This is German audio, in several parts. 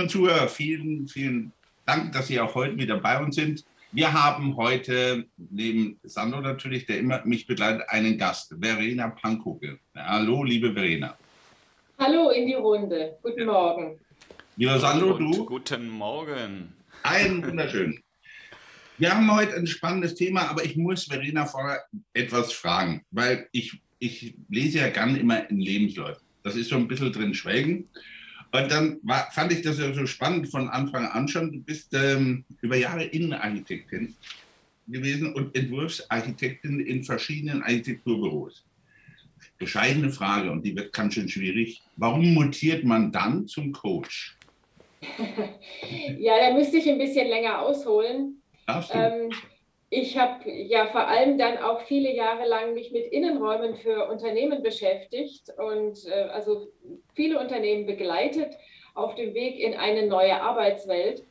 Zuhörerinnen und Zuhörer, vielen, vielen Dank, dass Sie auch heute wieder bei uns sind. Wir haben heute neben Sandro natürlich, der immer mich begleitet, einen Gast, Verena Pankoke. Hallo, liebe Verena. Hallo in die Runde. Guten Morgen. Lieber Sandro, du? Guten Morgen. Ein wunderschön. Wir haben heute ein spannendes Thema, aber ich muss Verena vorher etwas fragen, weil ich, ich lese ja gern immer in Lebensläufen. Das ist so ein bisschen drin schwelgen. Und dann war, fand ich das ja so spannend von Anfang an schon. Du bist ähm, über Jahre Innenarchitektin gewesen und Entwurfsarchitektin in verschiedenen Architekturbüros. Bescheidene Frage und die wird ganz schön schwierig. Warum mutiert man dann zum Coach? ja, da müsste ich ein bisschen länger ausholen. Ähm, ich habe ja vor allem dann auch viele Jahre lang mich mit Innenräumen für Unternehmen beschäftigt und äh, also viele Unternehmen begleitet auf dem Weg in eine neue Arbeitswelt.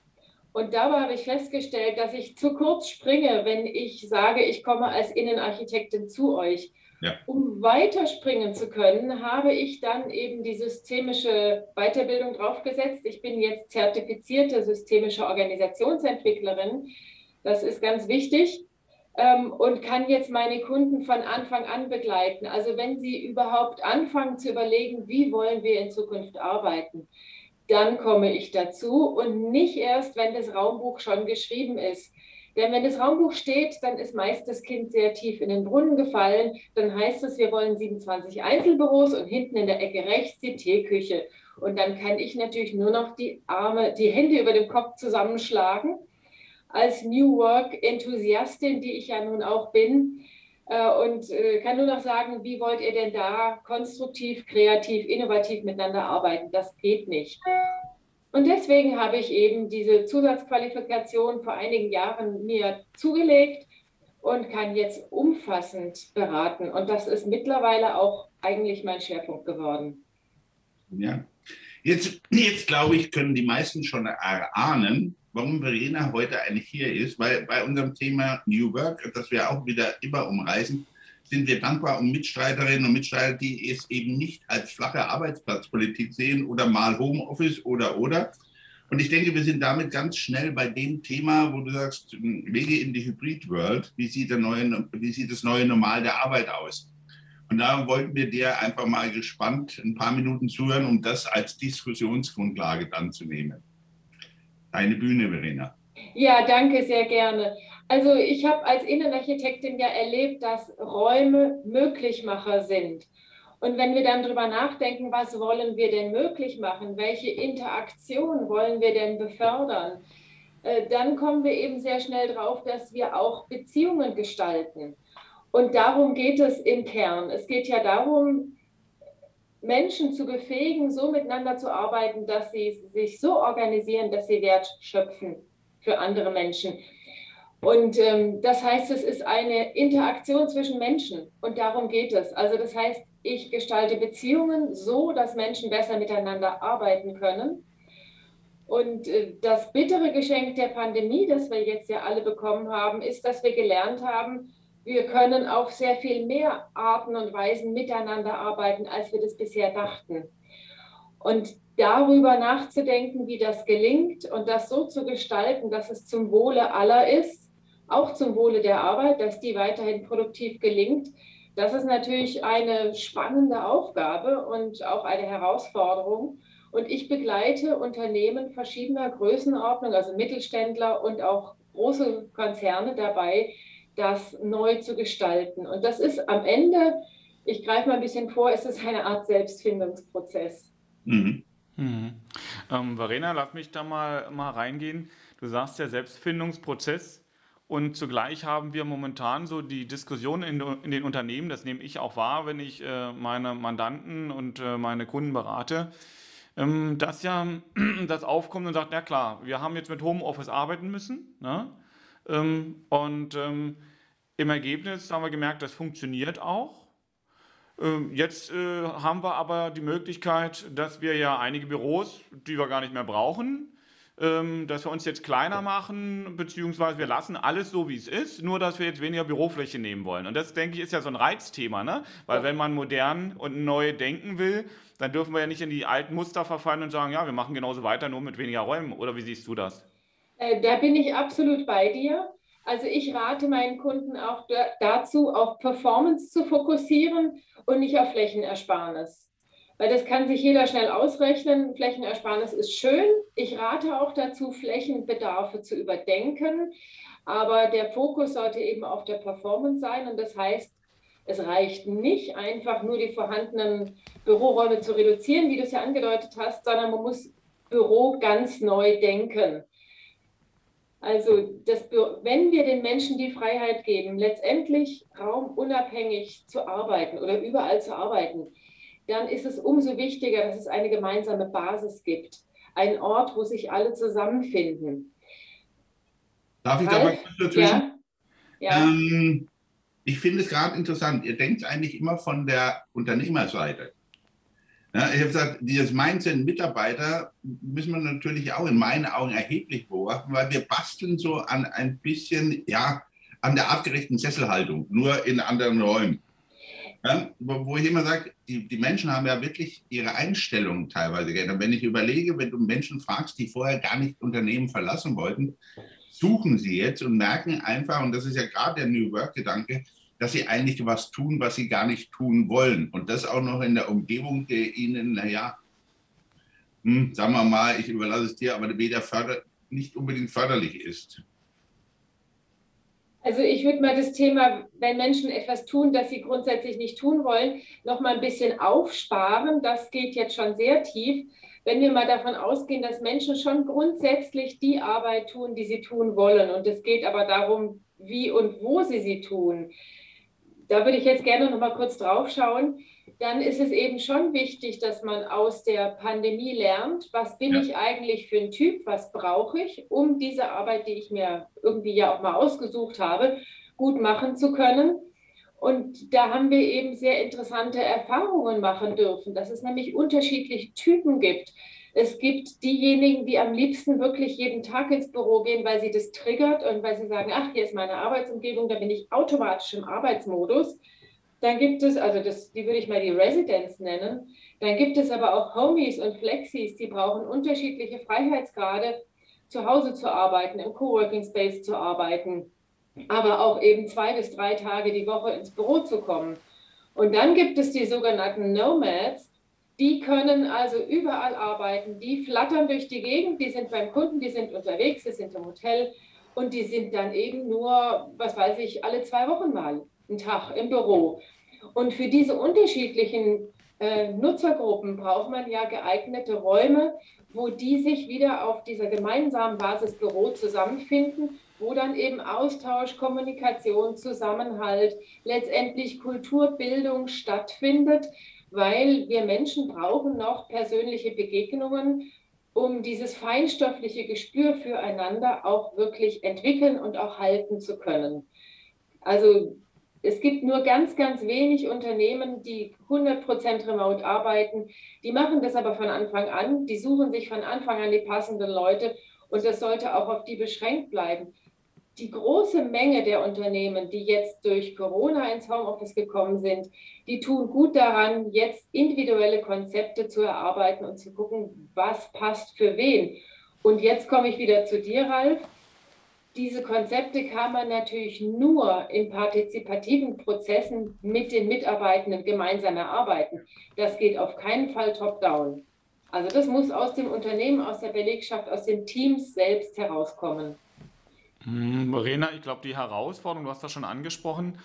Und dabei habe ich festgestellt, dass ich zu kurz springe, wenn ich sage, ich komme als Innenarchitektin zu euch. Ja. Um weiterspringen zu können, habe ich dann eben die systemische Weiterbildung draufgesetzt. Ich bin jetzt zertifizierte systemische Organisationsentwicklerin. Das ist ganz wichtig ähm, und kann jetzt meine Kunden von Anfang an begleiten. Also wenn sie überhaupt anfangen zu überlegen, wie wollen wir in Zukunft arbeiten, dann komme ich dazu und nicht erst, wenn das Raumbuch schon geschrieben ist. Denn wenn das Raumbuch steht, dann ist meist das Kind sehr tief in den Brunnen gefallen. Dann heißt es, wir wollen 27 Einzelbüros und hinten in der Ecke rechts die Teeküche. Und dann kann ich natürlich nur noch die Arme, die Hände über dem Kopf zusammenschlagen als New Work-Enthusiastin, die ich ja nun auch bin. Äh, und äh, kann nur noch sagen, wie wollt ihr denn da konstruktiv, kreativ, innovativ miteinander arbeiten? Das geht nicht. Und deswegen habe ich eben diese Zusatzqualifikation vor einigen Jahren mir zugelegt und kann jetzt umfassend beraten. Und das ist mittlerweile auch eigentlich mein Schwerpunkt geworden. Ja, jetzt, jetzt glaube ich, können die meisten schon erahnen, warum Verena heute eigentlich hier ist, weil bei unserem Thema New Work, das wir auch wieder immer umreißen, sind wir dankbar um Mitstreiterinnen und Mitstreiter, die es eben nicht als flache Arbeitsplatzpolitik sehen oder mal Homeoffice oder oder. Und ich denke, wir sind damit ganz schnell bei dem Thema, wo du sagst, Wege in die Hybrid World, wie sieht, wie sieht das neue Normal der Arbeit aus? Und da wollten wir dir einfach mal gespannt ein paar Minuten zuhören, um das als Diskussionsgrundlage dann zu nehmen. Deine Bühne, Verena. Ja, danke sehr gerne. Also ich habe als Innenarchitektin ja erlebt, dass Räume Möglichmacher sind. Und wenn wir dann darüber nachdenken, was wollen wir denn möglich machen, welche Interaktion wollen wir denn befördern, äh, dann kommen wir eben sehr schnell drauf, dass wir auch Beziehungen gestalten. Und darum geht es im Kern. Es geht ja darum, Menschen zu befähigen, so miteinander zu arbeiten, dass sie sich so organisieren, dass sie Wert schöpfen für andere Menschen. Und ähm, das heißt, es ist eine Interaktion zwischen Menschen und darum geht es. Also das heißt, ich gestalte Beziehungen so, dass Menschen besser miteinander arbeiten können. Und äh, das bittere Geschenk der Pandemie, das wir jetzt ja alle bekommen haben, ist, dass wir gelernt haben, wir können auf sehr viel mehr Arten und Weisen miteinander arbeiten, als wir das bisher dachten. Und darüber nachzudenken, wie das gelingt und das so zu gestalten, dass es zum Wohle aller ist, auch zum Wohle der Arbeit, dass die weiterhin produktiv gelingt, das ist natürlich eine spannende Aufgabe und auch eine Herausforderung. Und ich begleite Unternehmen verschiedener Größenordnung, also Mittelständler und auch große Konzerne dabei, das neu zu gestalten. Und das ist am Ende, ich greife mal ein bisschen vor, ist es eine Art Selbstfindungsprozess. Mhm. Mhm. Ähm, Verena, lass mich da mal, mal reingehen. Du sagst ja Selbstfindungsprozess. Und zugleich haben wir momentan so die Diskussion in, in den Unternehmen, das nehme ich auch wahr, wenn ich äh, meine Mandanten und äh, meine Kunden berate, ähm, dass ja das aufkommt und sagt, ja klar, wir haben jetzt mit Homeoffice arbeiten müssen. Ne? Ähm, und ähm, im Ergebnis haben wir gemerkt, das funktioniert auch. Ähm, jetzt äh, haben wir aber die Möglichkeit, dass wir ja einige Büros, die wir gar nicht mehr brauchen, ähm, dass wir uns jetzt kleiner machen, beziehungsweise wir lassen alles so, wie es ist, nur dass wir jetzt weniger Bürofläche nehmen wollen. Und das, denke ich, ist ja so ein Reizthema, ne? Weil wenn man modern und neu denken will, dann dürfen wir ja nicht in die alten Muster verfallen und sagen, ja, wir machen genauso weiter, nur mit weniger Räumen. Oder wie siehst du das? Äh, da bin ich absolut bei dir. Also ich rate meinen Kunden auch dazu, auf Performance zu fokussieren und nicht auf Flächenersparnis weil das kann sich jeder schnell ausrechnen. Flächenersparnis ist schön. Ich rate auch dazu, Flächenbedarfe zu überdenken, aber der Fokus sollte eben auf der Performance sein und das heißt, es reicht nicht einfach nur die vorhandenen Büroräume zu reduzieren, wie du es ja angedeutet hast, sondern man muss Büro ganz neu denken. Also, das, wenn wir den Menschen die Freiheit geben, letztendlich raumunabhängig zu arbeiten oder überall zu arbeiten, dann ist es umso wichtiger, dass es eine gemeinsame Basis gibt. Ein Ort, wo sich alle zusammenfinden. Darf ich da mal kurz dazwischen? Ja. ja. Ähm, ich finde es gerade interessant. Ihr denkt eigentlich immer von der Unternehmerseite. Ja, ich habe gesagt, dieses Mindset Mitarbeiter müssen wir natürlich auch in meinen Augen erheblich beobachten, weil wir basteln so an ein bisschen, ja, an der artgerechten Sesselhaltung, nur in anderen Räumen. Ja, wo ich immer sage, die, die Menschen haben ja wirklich ihre Einstellung teilweise geändert. Wenn ich überlege, wenn du Menschen fragst, die vorher gar nicht Unternehmen verlassen wollten, suchen sie jetzt und merken einfach, und das ist ja gerade der New Work-Gedanke, dass sie eigentlich was tun, was sie gar nicht tun wollen. Und das auch noch in der Umgebung, der ihnen, naja, hm, sagen wir mal, ich überlasse es dir, aber weder förder, nicht unbedingt förderlich ist. Also ich würde mal das Thema, wenn Menschen etwas tun, das sie grundsätzlich nicht tun wollen, noch mal ein bisschen aufsparen. Das geht jetzt schon sehr tief. Wenn wir mal davon ausgehen, dass Menschen schon grundsätzlich die Arbeit tun, die sie tun wollen, und es geht aber darum, wie und wo sie sie tun. Da würde ich jetzt gerne noch mal kurz drauf schauen dann ist es eben schon wichtig, dass man aus der Pandemie lernt, was bin ja. ich eigentlich für ein Typ, was brauche ich, um diese Arbeit, die ich mir irgendwie ja auch mal ausgesucht habe, gut machen zu können. Und da haben wir eben sehr interessante Erfahrungen machen dürfen, dass es nämlich unterschiedliche Typen gibt. Es gibt diejenigen, die am liebsten wirklich jeden Tag ins Büro gehen, weil sie das triggert und weil sie sagen, ach, hier ist meine Arbeitsumgebung, da bin ich automatisch im Arbeitsmodus. Dann gibt es, also das, die würde ich mal die Residents nennen. Dann gibt es aber auch Homies und Flexis, die brauchen unterschiedliche Freiheitsgrade, zu Hause zu arbeiten, im Coworking Space zu arbeiten, aber auch eben zwei bis drei Tage die Woche ins Büro zu kommen. Und dann gibt es die sogenannten Nomads, die können also überall arbeiten, die flattern durch die Gegend, die sind beim Kunden, die sind unterwegs, die sind im Hotel. Und die sind dann eben nur, was weiß ich, alle zwei Wochen mal einen Tag im Büro. Und für diese unterschiedlichen äh, Nutzergruppen braucht man ja geeignete Räume, wo die sich wieder auf dieser gemeinsamen Basis Büro zusammenfinden, wo dann eben Austausch, Kommunikation, Zusammenhalt, letztendlich Kulturbildung stattfindet, weil wir Menschen brauchen noch persönliche Begegnungen, um dieses feinstoffliche Gespür füreinander auch wirklich entwickeln und auch halten zu können. Also es gibt nur ganz, ganz wenig Unternehmen, die 100% remote arbeiten. Die machen das aber von Anfang an. Die suchen sich von Anfang an die passenden Leute und das sollte auch auf die beschränkt bleiben. Die große Menge der Unternehmen, die jetzt durch Corona ins Homeoffice gekommen sind, die tun gut daran, jetzt individuelle Konzepte zu erarbeiten und zu gucken, was passt für wen. Und jetzt komme ich wieder zu dir, Ralf diese Konzepte kann man natürlich nur in partizipativen Prozessen mit den Mitarbeitenden gemeinsam erarbeiten. Das geht auf keinen Fall top-down. Also das muss aus dem Unternehmen, aus der Belegschaft, aus den Teams selbst herauskommen. Hm, Verena, ich glaube, die Herausforderung, du hast das schon angesprochen,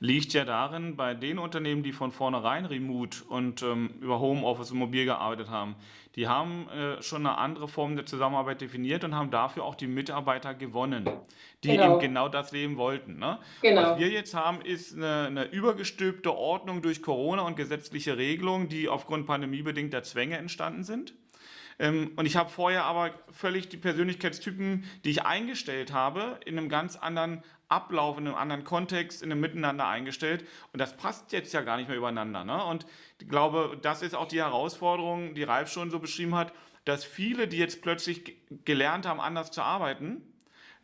liegt ja darin, bei den Unternehmen, die von vornherein remote und ähm, über Homeoffice und mobil gearbeitet haben, die haben äh, schon eine andere Form der Zusammenarbeit definiert und haben dafür auch die Mitarbeiter gewonnen, die genau. eben genau das leben wollten. Ne? Genau. Was wir jetzt haben, ist eine, eine übergestülpte Ordnung durch Corona und gesetzliche Regelungen, die aufgrund pandemiebedingter Zwänge entstanden sind. Ähm, und ich habe vorher aber völlig die Persönlichkeitstypen, die ich eingestellt habe, in einem ganz anderen Ablauf, in einem anderen Kontext, in einem Miteinander eingestellt. Und das passt jetzt ja gar nicht mehr übereinander. Ne? Und ich glaube, das ist auch die Herausforderung, die Ralf schon so beschrieben hat. dass viele, die jetzt plötzlich gelernt haben, anders zu arbeiten,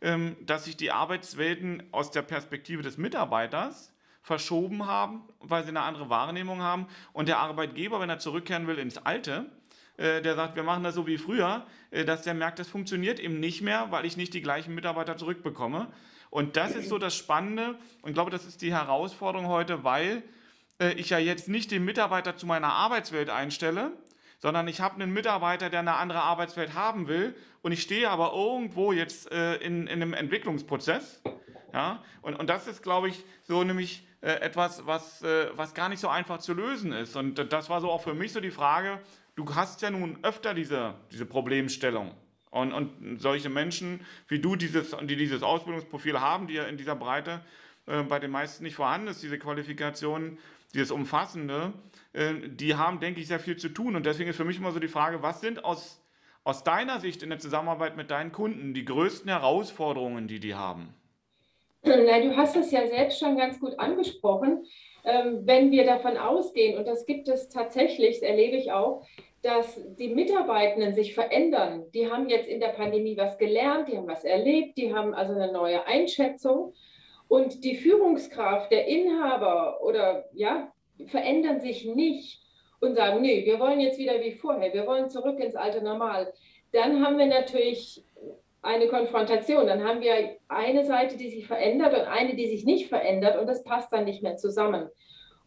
ähm, dass sich die Arbeitswelten aus der Perspektive des Mitarbeiters verschoben haben, weil sie eine andere Wahrnehmung haben. Und der Arbeitgeber, wenn er zurückkehren will ins Alte, der sagt, wir machen das so wie früher, äh, dass der merkt, das funktioniert eben nicht mehr, weil ich nicht die gleichen Mitarbeiter zurückbekomme. Und das ist so das Spannende und ich glaube, das ist die Herausforderung heute, weil äh, ich ja jetzt nicht den Mitarbeiter zu meiner Arbeitswelt einstelle, sondern ich habe einen Mitarbeiter, der eine andere Arbeitswelt haben will und ich stehe aber irgendwo jetzt äh, in, in einem Entwicklungsprozess. Ja? Und, und das ist, glaube ich, so nämlich äh, etwas, was, äh, was gar nicht so einfach zu lösen ist. Und das war so auch für mich so die Frage, du hast ja nun öfter diese, diese Problemstellung. Und, und solche Menschen wie du, dieses, die dieses Ausbildungsprofil haben, die ja in dieser Breite äh, bei den meisten nicht vorhanden ist, diese Qualifikation, dieses Umfassende, äh, die haben, denke ich, sehr viel zu tun. Und deswegen ist für mich immer so die Frage, was sind aus, aus deiner Sicht in der Zusammenarbeit mit deinen Kunden die größten Herausforderungen, die die haben? Na, du hast es ja selbst schon ganz gut angesprochen. Ähm, wenn wir davon ausgehen, und das gibt es tatsächlich, das erlebe ich auch, dass die Mitarbeitenden sich verändern. Die haben jetzt in der Pandemie was gelernt, die haben was erlebt, die haben also eine neue Einschätzung. Und die Führungskraft, der Inhaber oder ja, verändern sich nicht und sagen, nee, wir wollen jetzt wieder wie vorher, wir wollen zurück ins alte Normal, dann haben wir natürlich eine Konfrontation. Dann haben wir eine Seite, die sich verändert und eine, die sich nicht verändert und das passt dann nicht mehr zusammen.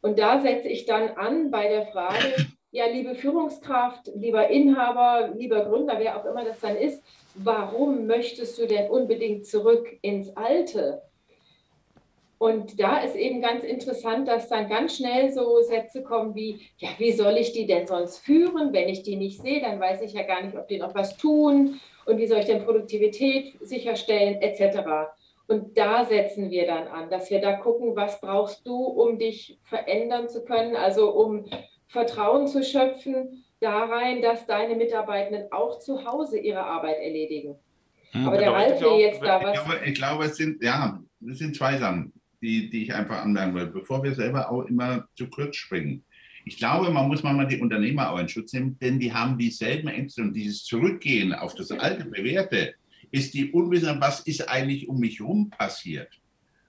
Und da setze ich dann an bei der Frage, ja, liebe Führungskraft, lieber Inhaber, lieber Gründer, wer auch immer das dann ist, warum möchtest du denn unbedingt zurück ins Alte? Und da ist eben ganz interessant, dass dann ganz schnell so Sätze kommen wie, ja, wie soll ich die denn sonst führen? Wenn ich die nicht sehe, dann weiß ich ja gar nicht, ob die noch was tun und wie soll ich denn Produktivität sicherstellen, etc. Und da setzen wir dann an, dass wir da gucken, was brauchst du, um dich verändern zu können, also um Vertrauen zu schöpfen da rein, dass deine Mitarbeitenden auch zu Hause ihre Arbeit erledigen. Hm, Aber der Ralf will jetzt da was. Ich glaube, ich glaube, es sind, ja, es sind zwei Sachen die, die ich einfach anmerken will, bevor wir selber auch immer zu kurz springen. Ich glaube, man muss mal die Unternehmer auch in Schutz nehmen, denn die haben dieselben Ängste und dieses Zurückgehen auf das alte Bewährte ist die Unwissenheit, was ist eigentlich um mich herum passiert.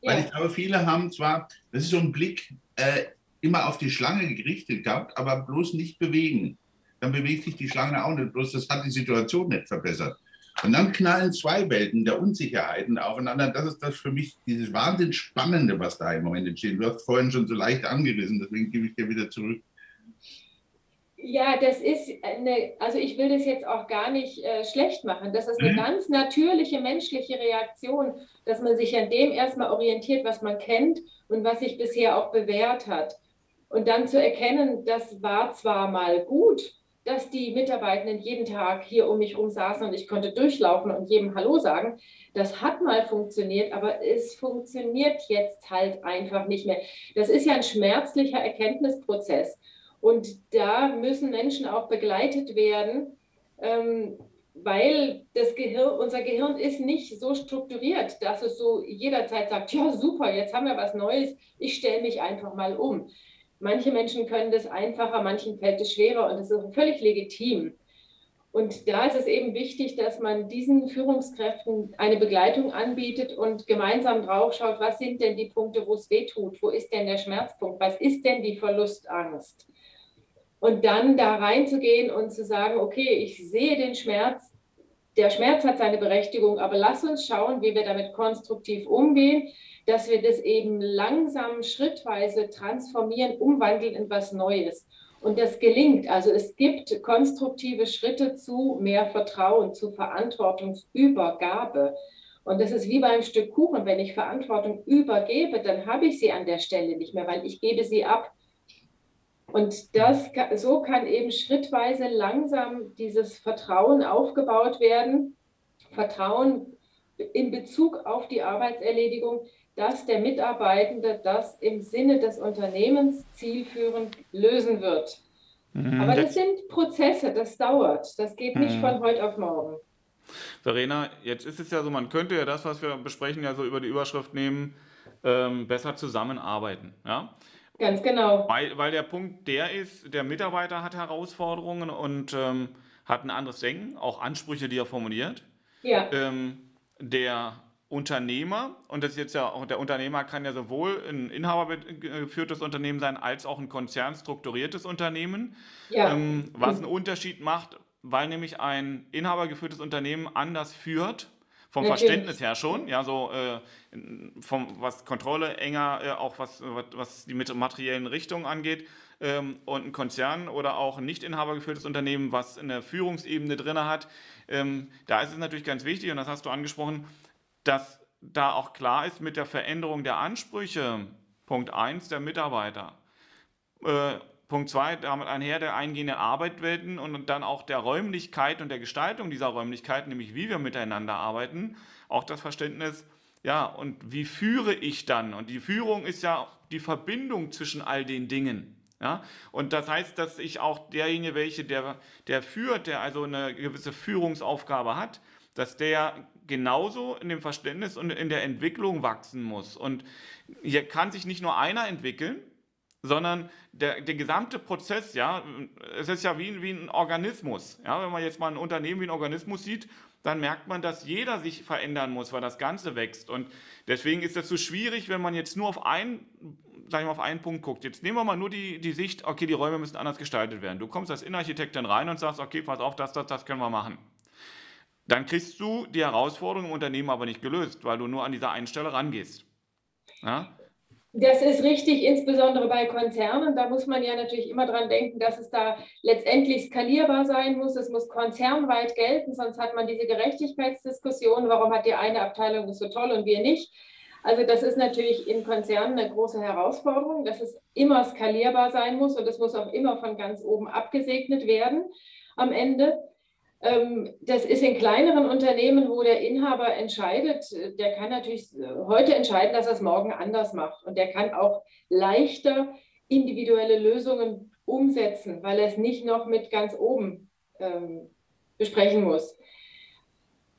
Ja. Weil ich glaube, viele haben zwar, das ist so ein Blick, äh, immer auf die Schlange gerichtet gehabt, aber bloß nicht bewegen. Dann bewegt sich die Schlange auch nicht, bloß das hat die Situation nicht verbessert. Und dann knallen zwei Welten der Unsicherheiten aufeinander. Das ist das für mich dieses wahnsinnig Spannende, was da im Moment entsteht. Du hast vorhin schon so leicht angerissen, deswegen gebe ich dir wieder zurück. Ja, das ist eine, also ich will das jetzt auch gar nicht äh, schlecht machen. Das ist eine mhm. ganz natürliche menschliche Reaktion, dass man sich an dem erstmal orientiert, was man kennt und was sich bisher auch bewährt hat. Und dann zu erkennen, das war zwar mal gut, dass die Mitarbeitenden jeden Tag hier um mich herum saßen und ich konnte durchlaufen und jedem Hallo sagen. Das hat mal funktioniert, aber es funktioniert jetzt halt einfach nicht mehr. Das ist ja ein schmerzlicher Erkenntnisprozess. Und da müssen Menschen auch begleitet werden, ähm, weil das Gehirn, unser Gehirn ist nicht so strukturiert, dass es so jederzeit sagt, ja super, jetzt haben wir was Neues, ich stelle mich einfach mal um. Manche Menschen können das einfacher, manchen fällt es schwerer und das ist völlig legitim. Und da ist es eben wichtig, dass man diesen Führungskräften eine Begleitung anbietet und gemeinsam drauf schaut, was sind denn die Punkte, wo es weh tut, wo ist denn der Schmerzpunkt, was ist denn die Verlustangst. Und dann da reinzugehen und zu sagen, okay, ich sehe den Schmerz, der Schmerz hat seine Berechtigung, aber lass uns schauen, wie wir damit konstruktiv umgehen dass wir das eben langsam, schrittweise transformieren, umwandeln in was Neues. Und das gelingt. Also es gibt konstruktive Schritte zu mehr Vertrauen, zu Verantwortungsübergabe. Und das ist wie beim Stück Kuchen. Wenn ich Verantwortung übergebe, dann habe ich sie an der Stelle nicht mehr, weil ich gebe sie ab. Und das, so kann eben schrittweise langsam dieses Vertrauen aufgebaut werden. Vertrauen in Bezug auf die Arbeitserledigung, dass der Mitarbeitende das im Sinne des Unternehmens zielführend lösen wird. Mhm, Aber das sind Prozesse, das dauert. Das geht nicht mhm. von heute auf morgen. Verena, jetzt ist es ja so, man könnte ja das, was wir besprechen, ja so über die Überschrift nehmen, ähm, besser zusammenarbeiten. Ja? Ganz genau. Weil, weil der Punkt der ist, der Mitarbeiter hat Herausforderungen und ähm, hat ein anderes Denken, auch Ansprüche, die er formuliert. Ja. Ähm, der Unternehmer, und das ist jetzt ja auch, der Unternehmer kann ja sowohl ein inhabergeführtes Unternehmen sein, als auch ein konzernstrukturiertes Unternehmen. Ja. Ähm, was einen Unterschied macht, weil nämlich ein inhabergeführtes Unternehmen anders führt, vom Natürlich. Verständnis her schon, ja, so äh, vom, was Kontrolle enger, äh, auch was, was, die materiellen Richtungen angeht. Ähm, und ein Konzern oder auch ein nicht inhabergeführtes Unternehmen, was eine Führungsebene drin hat, ähm, da ist es natürlich ganz wichtig, und das hast du angesprochen, dass da auch klar ist mit der Veränderung der Ansprüche, Punkt 1, der Mitarbeiter. Äh, Punkt 2, damit einher der eingehende Arbeitswelten und dann auch der Räumlichkeit und der Gestaltung dieser Räumlichkeit, nämlich wie wir miteinander arbeiten, auch das Verständnis, ja, und wie führe ich dann? Und die Führung ist ja die Verbindung zwischen all den Dingen. Ja? Und das heißt, dass ich auch derjenige, welche der, der führt, der also eine gewisse Führungsaufgabe hat, dass der genauso in dem Verständnis und in der Entwicklung wachsen muss. Und hier kann sich nicht nur einer entwickeln, sondern der, der gesamte Prozess, ja, es ist ja wie, wie ein Organismus. Ja, wenn man jetzt mal ein Unternehmen wie ein Organismus sieht, dann merkt man, dass jeder sich verändern muss, weil das Ganze wächst. Und deswegen ist das so schwierig, wenn man jetzt nur auf einen, sag ich mal, auf einen Punkt guckt. Jetzt nehmen wir mal nur die, die Sicht, okay, die Räume müssen anders gestaltet werden. Du kommst als Innenarchitekt dann rein und sagst, okay, pass auf, das, das, das können wir machen. Dann kriegst du die Herausforderung im Unternehmen aber nicht gelöst, weil du nur an dieser einen Stelle rangehst. Ja? Das ist richtig, insbesondere bei Konzernen. Da muss man ja natürlich immer dran denken, dass es da letztendlich skalierbar sein muss. Es muss konzernweit gelten, sonst hat man diese Gerechtigkeitsdiskussion. Warum hat die eine Abteilung das so toll und wir nicht? Also das ist natürlich in Konzernen eine große Herausforderung, dass es immer skalierbar sein muss und es muss auch immer von ganz oben abgesegnet werden am Ende. Ähm, das ist in kleineren Unternehmen, wo der Inhaber entscheidet, der kann natürlich heute entscheiden, dass er es morgen anders macht. Und der kann auch leichter individuelle Lösungen umsetzen, weil er es nicht noch mit ganz oben ähm, besprechen muss.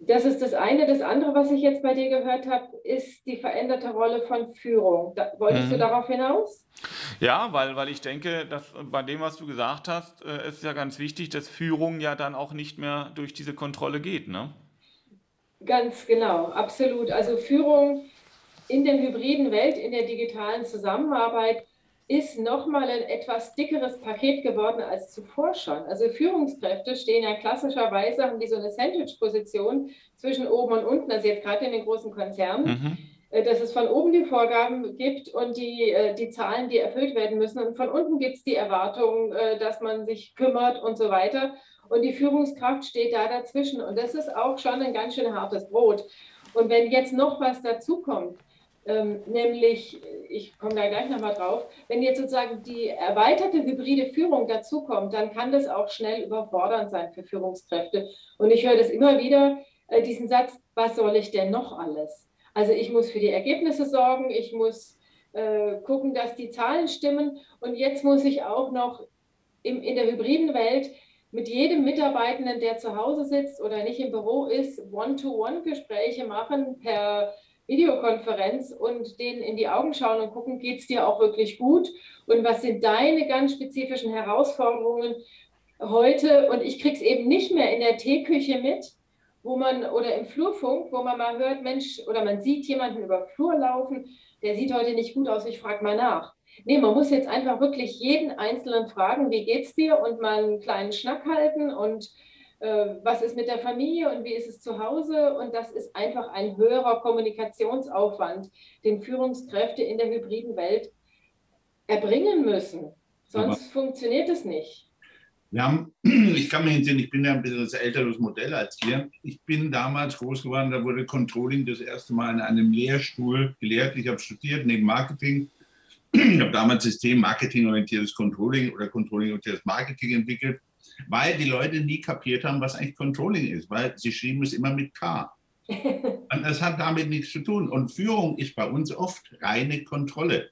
Das ist das eine. Das andere, was ich jetzt bei dir gehört habe, ist die veränderte Rolle von Führung. Da, wolltest mhm. du darauf hinaus? Ja, weil, weil ich denke, dass bei dem, was du gesagt hast, äh, ist ja ganz wichtig, dass Führung ja dann auch nicht mehr durch diese Kontrolle geht. Ne? Ganz genau, absolut. Also Führung in der hybriden Welt, in der digitalen Zusammenarbeit ist nochmal ein etwas dickeres Paket geworden als zuvor schon. Also Führungskräfte stehen ja klassischerweise, haben die so eine Sandwich-Position zwischen oben und unten, also jetzt gerade in den großen Konzernen, mhm. Äh, dass es von oben die Vorgaben gibt und die, äh, die Zahlen, die erfüllt werden müssen. Und von unten gibt es die Erwartung, äh, dass man sich kümmert und so weiter. Und die Führungskraft steht da dazwischen. Und das ist auch schon ein ganz schön hartes Brot. Und wenn jetzt noch was dazukommt, ähm, nämlich, ich komme da gleich nochmal drauf, wenn jetzt sozusagen die erweiterte hybride Führung dazukommt, dann kann das auch schnell überfordernd sein für Führungskräfte. Und ich höre das immer wieder, äh, diesen Satz, was soll ich denn noch alles? Also ich muss für die Ergebnisse sorgen, ich muss äh, gucken, dass die Zahlen stimmen und jetzt muss ich auch noch im, in der hybriden Welt mit jedem Mitarbeitenden, der zu Hause sitzt oder nicht im Büro ist, One-to-One-Gespräche machen per Videokonferenz und denen in die Augen schauen und gucken, geht es dir auch wirklich gut? Und was sind deine ganz spezifischen Herausforderungen heute? Und ich kriege es eben nicht mehr in der Teeküche mit, wo man oder im Flurfunk, wo man mal hört, Mensch, oder man sieht jemanden über Flur laufen, der sieht heute nicht gut aus, ich frage mal nach. Nee, man muss jetzt einfach wirklich jeden Einzelnen fragen, wie geht's dir? Und mal einen kleinen Schnack halten und äh, was ist mit der Familie und wie ist es zu Hause. Und das ist einfach ein höherer Kommunikationsaufwand, den Führungskräfte in der hybriden Welt erbringen müssen. Sonst Aber funktioniert es nicht. Wir haben, ich kann mich entsinnen, ich bin ja ein bisschen das älteres Modell als ihr. Ich bin damals groß geworden, da wurde Controlling das erste Mal in einem Lehrstuhl gelehrt. Ich habe studiert neben Marketing. Ich habe damals System Marketing-orientiertes Controlling oder Controlling-orientiertes Marketing entwickelt weil die Leute nie kapiert haben, was eigentlich Controlling ist, weil sie schrieben es immer mit K. Und das hat damit nichts zu tun. Und Führung ist bei uns oft reine Kontrolle.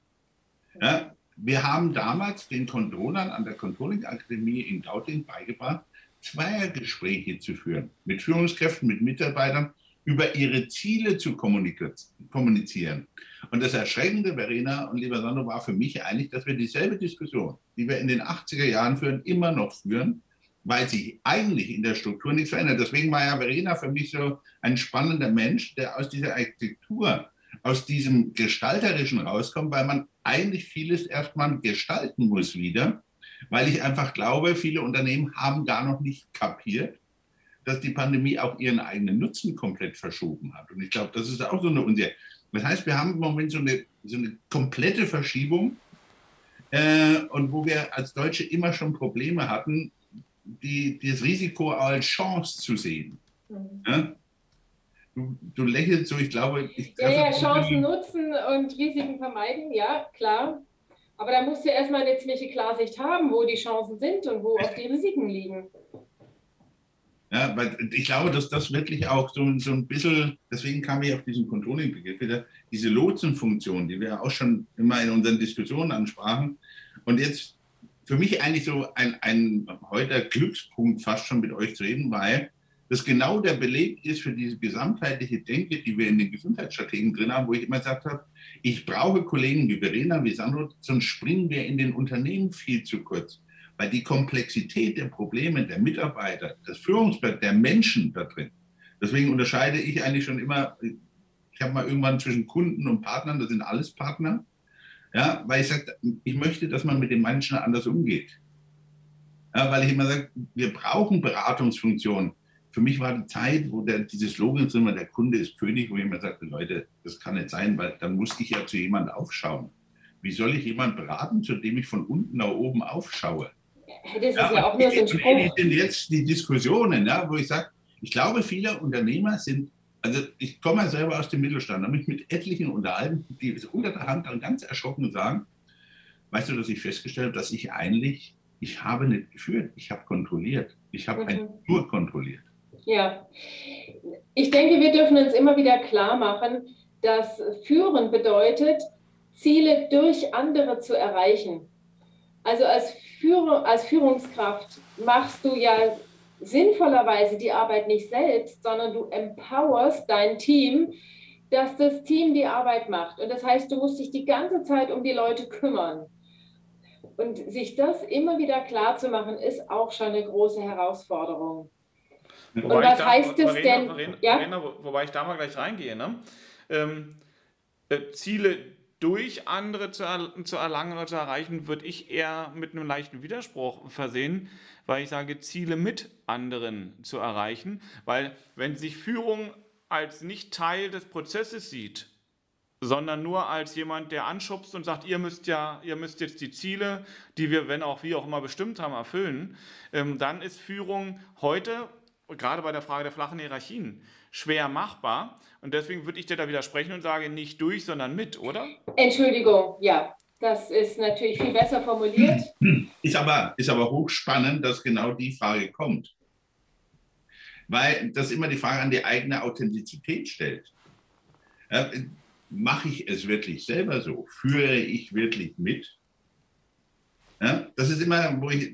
Ja, wir haben damals den Controllern an der Controlling Akademie in Gauting beigebracht, Zweiergespräche zu führen mit Führungskräften, mit Mitarbeitern über ihre Ziele zu kommunizieren. Und das Erschreckende, Verena und lieber Sandro, war für mich eigentlich, dass wir dieselbe Diskussion, die wir in den 80er Jahren führen, immer noch führen weil sich eigentlich in der Struktur nichts verändert. Deswegen war ja Verena für mich so ein spannender Mensch, der aus dieser Architektur, aus diesem Gestalterischen rauskommt, weil man eigentlich vieles erstmal gestalten muss wieder, weil ich einfach glaube, viele Unternehmen haben gar noch nicht kapiert, dass die Pandemie auch ihren eigenen Nutzen komplett verschoben hat. Und ich glaube, das ist auch so eine Unsicherheit. Das heißt, wir haben im Moment so eine, so eine komplette Verschiebung äh, und wo wir als Deutsche immer schon Probleme hatten, die, das Risiko als Chance zu sehen. Mhm. Ja? Du, du, lächelst so, ich glaube. Ich ja, ja, Chancen nutzen und Risiken vermeiden, ja, klar. Aber da musst du erstmal eine ziemliche Klarsicht haben, wo die Chancen sind und wo auch die Risiken liegen. Ja, weil ich glaube, dass das wirklich auch so, so ein bisschen, deswegen kam ich auf diesen Controlling-Begriff wieder, diese Lotsenfunktion, die wir auch schon immer in unseren Diskussionen ansprachen. Und jetzt für mich eigentlich so ein, ein heute Glückspunkt fast schon mit euch zu reden, weil das genau der Beleg ist für diese gesamtheitliche Denke, die wir in den Gesundheitsstrategien drin haben, wo ich immer gesagt habe, ich brauche Kollegen wie Verena, wie Sandro, sonst springen wir in den Unternehmen viel zu kurz. Weil die Komplexität der Probleme der Mitarbeiter, des Führungsberg, der Menschen da drin, deswegen unterscheide ich eigentlich schon immer, ich habe mal irgendwann zwischen Kunden und Partnern, das sind alles Partner, ja, weil ich sage, ich möchte, dass man mit den Menschen anders umgeht. Ja, weil ich immer sage, wir brauchen Beratungsfunktionen. Für mich war die Zeit, wo der, dieses Slogan immer, der Kunde ist König, wo ich immer sagte, Leute, das kann nicht sein, weil dann muss ich ja zu jemandem aufschauen. Wie soll ich jemanden beraten, zu dem ich von unten nach oben aufschaue? Das ist ja, ja auch nur so ein Spruch. sind jetzt die Diskussionen, ja, wo ich sage, ich glaube, viele Unternehmer sind, also ich komme ja selber aus dem Mittelstand, habe mich mit etlichen unterhalten, die unter der Hand dann ganz erschrocken sagen, weißt du, dass ich festgestellt habe, dass ich eigentlich, ich habe nicht geführt, ich habe kontrolliert. Ich habe mhm. nur kontrolliert. Ja, ich denke, wir dürfen uns immer wieder klar machen, dass Führen bedeutet, Ziele durch andere zu erreichen. Also als, Führung, als Führungskraft machst du ja sinnvollerweise die Arbeit nicht selbst, sondern du empowerst dein Team, dass das Team die Arbeit macht. Und das heißt, du musst dich die ganze Zeit um die Leute kümmern. Und sich das immer wieder klar zu machen, ist auch schon eine große Herausforderung. Wobei und was da, heißt es denn? Verena, ja? Verena, wobei ich da mal gleich reingehe. Ne? Ähm, äh, Ziele durch andere zu, zu erlangen oder zu erreichen, würde ich eher mit einem leichten Widerspruch versehen, weil ich sage, Ziele mit anderen zu erreichen. Weil wenn sich Führung als nicht Teil des Prozesses sieht, sondern nur als jemand, der anschubst und sagt, ihr müsst ja, ihr müsst jetzt die Ziele, die wir, wenn auch wie auch immer bestimmt haben, erfüllen, ähm, dann ist Führung heute, gerade bei der Frage der flachen Hierarchien, schwer machbar. Und deswegen würde ich dir da widersprechen und sage nicht durch, sondern mit, oder? Entschuldigung, ja. Das ist natürlich viel besser formuliert. Ist aber, ist aber hochspannend, dass genau die Frage kommt. Weil das immer die Frage an die eigene Authentizität stellt. Ja, Mache ich es wirklich selber so? Führe ich wirklich mit? Ja, das ist immer wo ich,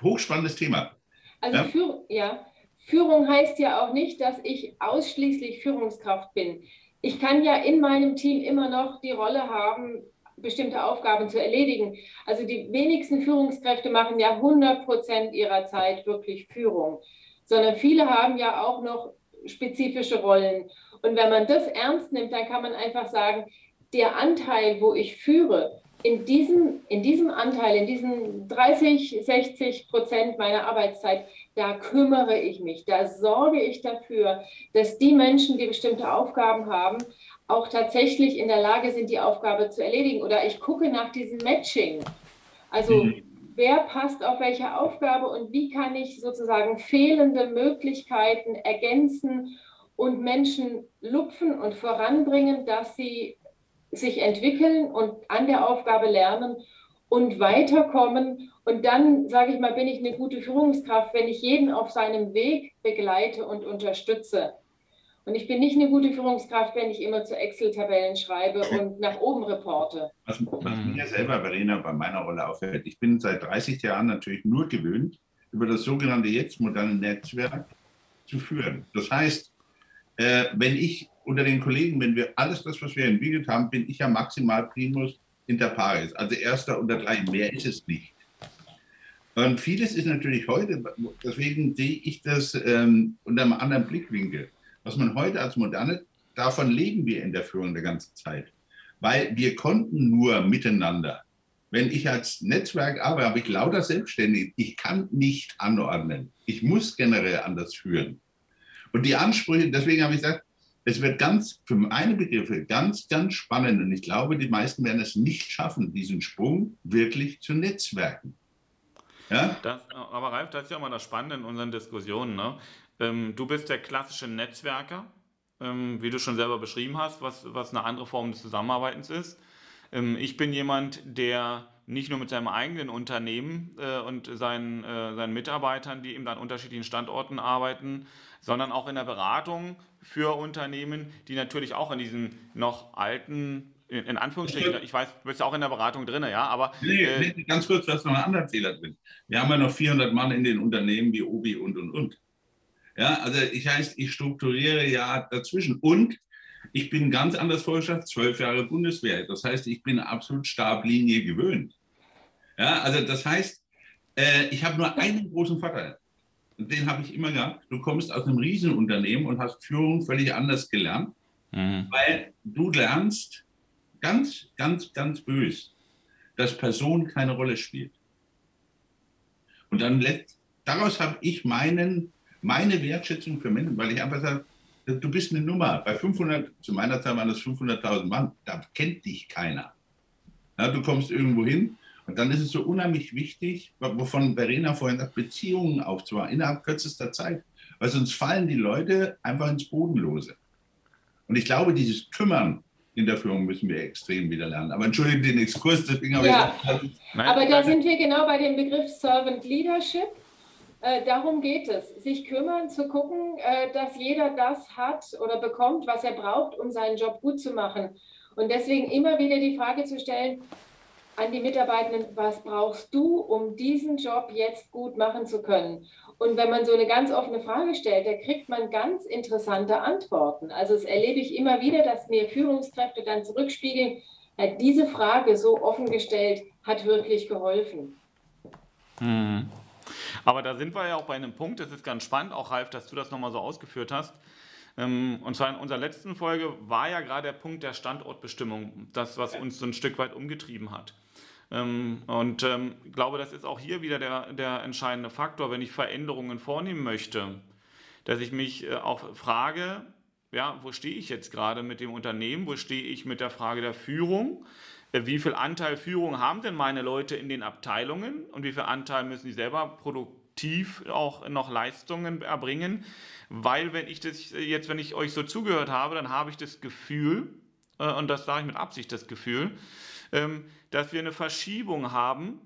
hochspannendes Thema. Also ja? Für, ja, Führung heißt ja auch nicht, dass ich ausschließlich Führungskraft bin. Ich kann ja in meinem Team immer noch die Rolle haben, bestimmte Aufgaben zu erledigen. Also die wenigsten Führungskräfte machen ja 100 Prozent ihrer Zeit wirklich Führung, sondern viele haben ja auch noch spezifische Rollen. Und wenn man das ernst nimmt, dann kann man einfach sagen, der Anteil, wo ich führe, in diesem, in diesem Anteil, in diesen 30, 60 Prozent meiner Arbeitszeit, da kümmere ich mich, da sorge ich dafür, dass die Menschen, die bestimmte Aufgaben haben, auch tatsächlich in der Lage sind, die Aufgabe zu erledigen. Oder ich gucke nach diesem Matching. Also mhm. wer passt auf welche Aufgabe und wie kann ich sozusagen fehlende Möglichkeiten ergänzen und Menschen lupfen und voranbringen, dass sie sich entwickeln und an der Aufgabe lernen und weiterkommen. Und dann, sage ich mal, bin ich eine gute Führungskraft, wenn ich jeden auf seinem Weg begleite und unterstütze. Und ich bin nicht eine gute Führungskraft, wenn ich immer zu Excel-Tabellen schreibe und nach oben reporte. Was, was mir selber, Verena, bei meiner Rolle auffällt, ich bin seit 30 Jahren natürlich nur gewöhnt, über das sogenannte jetzt moderne Netzwerk zu führen. Das heißt, äh, wenn ich unter den Kollegen, wenn wir alles das, was wir entwickelt haben, bin ich ja maximal Primus inter pares, also erster unter drei, mehr ist es nicht. Und vieles ist natürlich heute, deswegen sehe ich das ähm, unter einem anderen Blickwinkel. Was man heute als Moderne, davon leben wir in der Führung der ganzen Zeit. Weil wir konnten nur miteinander. Wenn ich als Netzwerk arbeite, habe ich lauter Selbstständige. Ich kann nicht anordnen. Ich muss generell anders führen. Und die Ansprüche, deswegen habe ich gesagt, es wird ganz, für meine Begriffe, ganz, ganz spannend. Und ich glaube, die meisten werden es nicht schaffen, diesen Sprung wirklich zu netzwerken. Ja? Das, aber Ralf, das ist ja immer das Spannende in unseren Diskussionen. Ne? Ähm, du bist der klassische Netzwerker, ähm, wie du schon selber beschrieben hast, was, was eine andere Form des Zusammenarbeitens ist. Ähm, ich bin jemand, der nicht nur mit seinem eigenen Unternehmen äh, und seinen, äh, seinen Mitarbeitern, die eben an unterschiedlichen Standorten arbeiten, sondern auch in der Beratung für Unternehmen, die natürlich auch in diesen noch alten, in, in Anführungsstrichen, ich weiß, du bist ja auch in der Beratung drin, ja, aber... Nee, äh, nee, ganz kurz, da ist noch ein anderer Fehler drin. Wir haben ja noch 400 Mann in den Unternehmen wie Obi und, und, und. Ja, also ich heißt, ich strukturiere ja dazwischen und ich bin ganz anders vorgeschafft, zwölf Jahre Bundeswehr. Das heißt, ich bin absolut Stablinie gewöhnt. Ja, also das heißt, äh, ich habe nur einen großen Vorteil. Den habe ich immer gehabt. Du kommst aus einem Riesenunternehmen und hast Führung völlig anders gelernt, mhm. weil du lernst ganz, ganz, ganz bös, dass Person keine Rolle spielt. Und dann daraus habe ich meinen, meine Wertschätzung für Menschen, weil ich einfach sage, du bist eine Nummer. Bei 500, zu meiner Zeit waren das 500.000 Mann, da kennt dich keiner. Ja, du kommst irgendwo hin und dann ist es so unheimlich wichtig, wovon Verena vorhin sagt, Beziehungen aufzubauen innerhalb kürzester Zeit. Weil sonst fallen die Leute einfach ins Bodenlose. Und ich glaube, dieses Kümmern in der Führung müssen wir extrem wieder lernen. Aber entschuldigen den Exkurs, deswegen habe ja. ich gesagt, Aber da sind wir genau bei dem Begriff Servant Leadership. Äh, darum geht es, sich kümmern, zu gucken, äh, dass jeder das hat oder bekommt, was er braucht, um seinen Job gut zu machen. Und deswegen immer wieder die Frage zu stellen, an die Mitarbeitenden, was brauchst du, um diesen Job jetzt gut machen zu können? Und wenn man so eine ganz offene Frage stellt, da kriegt man ganz interessante Antworten. Also das erlebe ich immer wieder, dass mir Führungskräfte dann zurückspiegeln, diese Frage so offen gestellt hat wirklich geholfen. Hm. Aber da sind wir ja auch bei einem Punkt, das ist ganz spannend, auch Ralf, dass du das nochmal so ausgeführt hast. Ähm, und zwar in unserer letzten Folge war ja gerade der Punkt der Standortbestimmung, das, was uns so ein Stück weit umgetrieben hat. Ähm, und ähm, ich glaube, das ist auch hier wieder der, der entscheidende Faktor, wenn ich Veränderungen vornehmen möchte, dass ich mich äh, auch frage, ja, wo stehe ich jetzt gerade mit dem Unternehmen, wo stehe ich mit der Frage der Führung, wie viel Anteil Führung haben denn meine Leute in den Abteilungen und wie viel Anteil müssen sie selber produktiv auch noch Leistungen erbringen, weil wenn ich das jetzt, wenn ich euch so zugehört habe, dann habe ich das Gefühl, äh, und das sage ich mit Absicht das Gefühl, ähm, dass wir eine Verschiebung haben.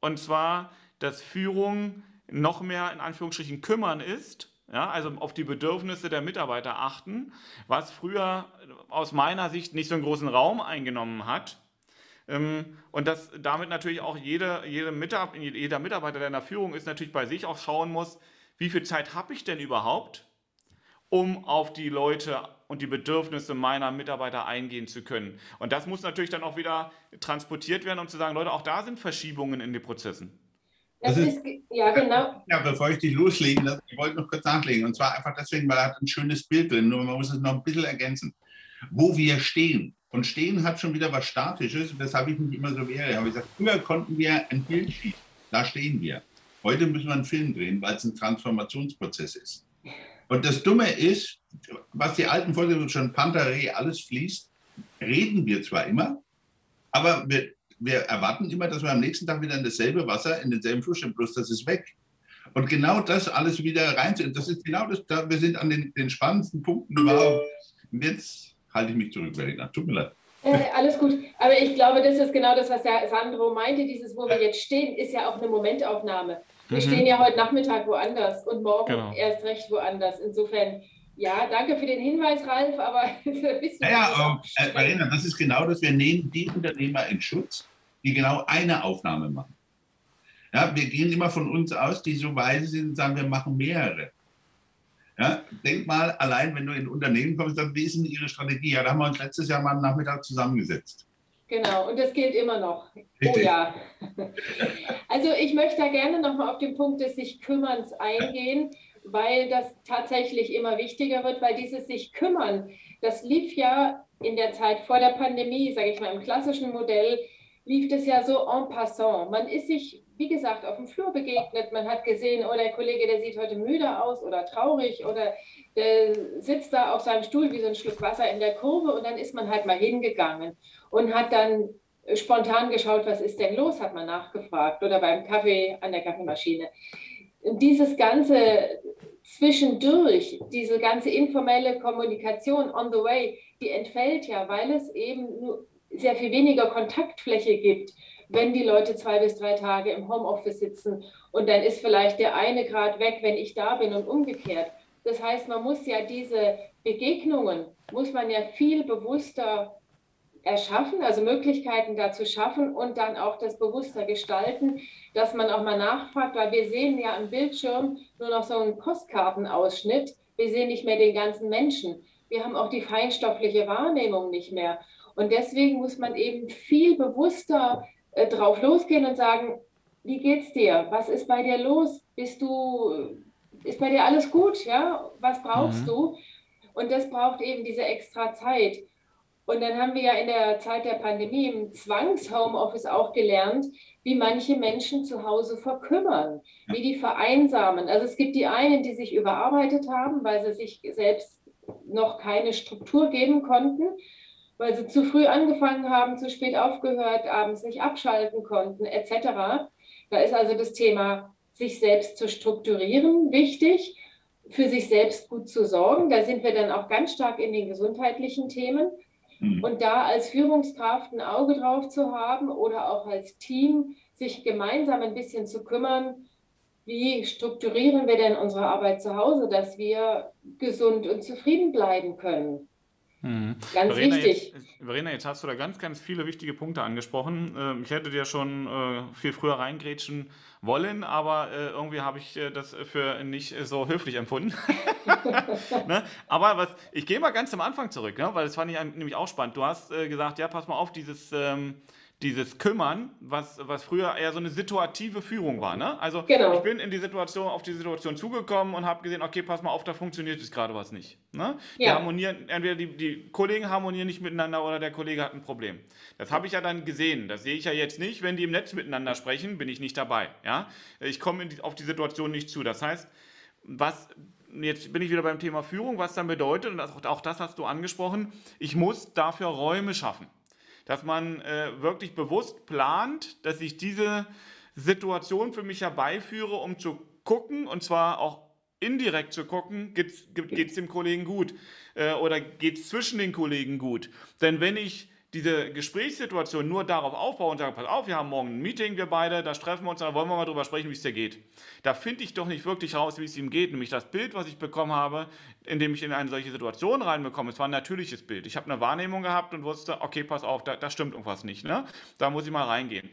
Und zwar, dass Führung noch mehr in Anführungsstrichen kümmern ist. Ja, also auf die Bedürfnisse der Mitarbeiter achten, was früher aus meiner Sicht nicht so einen großen Raum eingenommen hat. Ähm, und dass damit natürlich auch jede, jede Mitarbeiter, jeder Mitarbeiter, der in der Führung ist, natürlich bei sich auch schauen muss, wie viel Zeit habe ich denn überhaupt, um auf die Leute und die Bedürfnisse meiner Mitarbeiter eingehen zu können. Und das muss natürlich dann auch wieder transportiert werden, um zu sagen, Leute, auch da sind Verschiebungen in den Prozessen. Das, das ist, ist, ja, genau. Ja, bevor ich dich loslegen lasse, ich wollte noch kurz nachlegen. Und zwar einfach deswegen, weil er hat ein schönes Bild drin, nur man muss es noch ein bisschen ergänzen. Wo wir stehen. Und stehen hat schon wieder was Statisches, weshalb ich nicht immer so wäre. Aber ich sage, früher konnten wir ein Bild schießen. Da stehen wir. Heute müssen wir einen Film drehen, weil es ein Transformationsprozess ist. Und das Dumme ist, was die alten Folgen schon Pantarei alles fließt, reden wir zwar immer, aber wir, wir erwarten immer, dass wir am nächsten Tag wieder in dasselbe Wasser, in denselben Fluss sind, bloß das ist weg. Und genau das alles wieder rein, das ist genau das, da, wir sind an den, den spannendsten Punkten überhaupt. Jetzt halte ich mich zurück, Verena. Tut mir leid. Äh, alles gut. Aber ich glaube, das ist genau das, was Sandro meinte. Dieses, wo wir jetzt stehen, ist ja auch eine Momentaufnahme. Wir mhm. stehen ja heute Nachmittag woanders und morgen genau. erst recht woanders. Insofern, ja, danke für den Hinweis, Ralf, aber bist du naja, äh, Marina, das ist genau das. Wir nehmen die Unternehmer in Schutz, die genau eine Aufnahme machen. Ja, wir gehen immer von uns aus, die so weise sind und sagen, wir machen mehrere. Ja, denk mal, allein wenn du in ein Unternehmen kommst, dann wie ist denn ihre Strategie? Ja, da haben wir uns letztes Jahr mal am Nachmittag zusammengesetzt. Genau, und das gilt immer noch. Oh Richtig. Oh ja. Also ich möchte da gerne nochmal auf den Punkt des sich Kümmerns eingehen, weil das tatsächlich immer wichtiger wird, weil dieses sich kümmern, das lief ja in der Zeit vor der Pandemie, sage ich mal, im klassischen Modell, lief das ja so en passant. Man ist sich, wie gesagt, auf dem Flur begegnet, man hat gesehen, oh, der Kollege, der sieht heute müde aus oder traurig oder der sitzt da auf seinem Stuhl wie so ein Schluck Wasser in der Kurve und dann ist man halt mal hingegangen und hat dann spontan geschaut, was ist denn los, hat man nachgefragt oder beim Kaffee an der Kaffeemaschine. Dieses ganze zwischendurch, diese ganze informelle Kommunikation on the way, die entfällt ja, weil es eben sehr viel weniger Kontaktfläche gibt, wenn die Leute zwei bis drei Tage im Homeoffice sitzen und dann ist vielleicht der eine Grad weg, wenn ich da bin und umgekehrt. Das heißt, man muss ja diese Begegnungen, muss man ja viel bewusster erschaffen, also Möglichkeiten dazu schaffen und dann auch das bewusster gestalten, dass man auch mal nachfragt, weil wir sehen ja am Bildschirm nur noch so einen Postkartenausschnitt. Wir sehen nicht mehr den ganzen Menschen. Wir haben auch die feinstoffliche Wahrnehmung nicht mehr. Und deswegen muss man eben viel bewusster äh, drauf losgehen und sagen, wie geht's dir? Was ist bei dir los? Bist du, ist bei dir alles gut? Ja? Was brauchst mhm. du? Und das braucht eben diese extra Zeit. Und dann haben wir ja in der Zeit der Pandemie im Zwangs-Homeoffice auch gelernt, wie manche Menschen zu Hause verkümmern, wie die vereinsamen. Also es gibt die einen, die sich überarbeitet haben, weil sie sich selbst noch keine Struktur geben konnten, weil sie zu früh angefangen haben, zu spät aufgehört, abends nicht abschalten konnten, etc. Da ist also das Thema, sich selbst zu strukturieren, wichtig, für sich selbst gut zu sorgen. Da sind wir dann auch ganz stark in den gesundheitlichen Themen. Mhm. Und da als Führungskraft ein Auge drauf zu haben oder auch als Team sich gemeinsam ein bisschen zu kümmern, wie strukturieren wir denn unsere Arbeit zu Hause, dass wir gesund und zufrieden bleiben können. Mhm. Ganz Verena, wichtig. Jetzt, Verena, jetzt hast du da ganz, ganz viele wichtige Punkte angesprochen. Ähm, ich hätte dir schon äh, viel früher reingrätschen wollen, aber äh, irgendwie habe ich äh, das für nicht so höflich empfunden. ne? Aber was, ich gehe mal ganz am Anfang zurück, ne? weil das fand ich nämlich auch spannend. Du hast gesagt, ja, pass mal auf, dieses. Ähm, dieses Kümmern, was, was früher eher so eine situative Führung war. Ne? Also genau. ich bin in die Situation, auf die Situation zugekommen und habe gesehen, okay, pass mal auf, da funktioniert jetzt gerade was nicht. Ne? Die ja. harmonieren, entweder die, die Kollegen harmonieren nicht miteinander oder der Kollege hat ein Problem. Das habe ich ja dann gesehen. Das sehe ich ja jetzt nicht, wenn die im Netz miteinander sprechen, bin ich nicht dabei. Ja? Ich komme auf die Situation nicht zu. Das heißt, was jetzt bin ich wieder beim Thema Führung, was dann bedeutet, und auch das hast du angesprochen, ich muss dafür Räume schaffen dass man äh, wirklich bewusst plant, dass ich diese Situation für mich herbeiführe, um zu gucken, und zwar auch indirekt zu gucken, geht es dem Kollegen gut äh, oder geht es zwischen den Kollegen gut. Denn wenn ich diese Gesprächssituation nur darauf aufbaue und sage, pass auf, wir haben morgen ein Meeting, wir beide, da treffen wir uns, da wollen wir mal drüber sprechen, wie es dir geht. Da finde ich doch nicht wirklich raus, wie es ihm geht, nämlich das Bild, was ich bekommen habe, indem ich in eine solche Situation reinbekomme. Es war ein natürliches Bild. Ich habe eine Wahrnehmung gehabt und wusste, okay, pass auf, da, da stimmt irgendwas nicht. Ne? Da muss ich mal reingehen.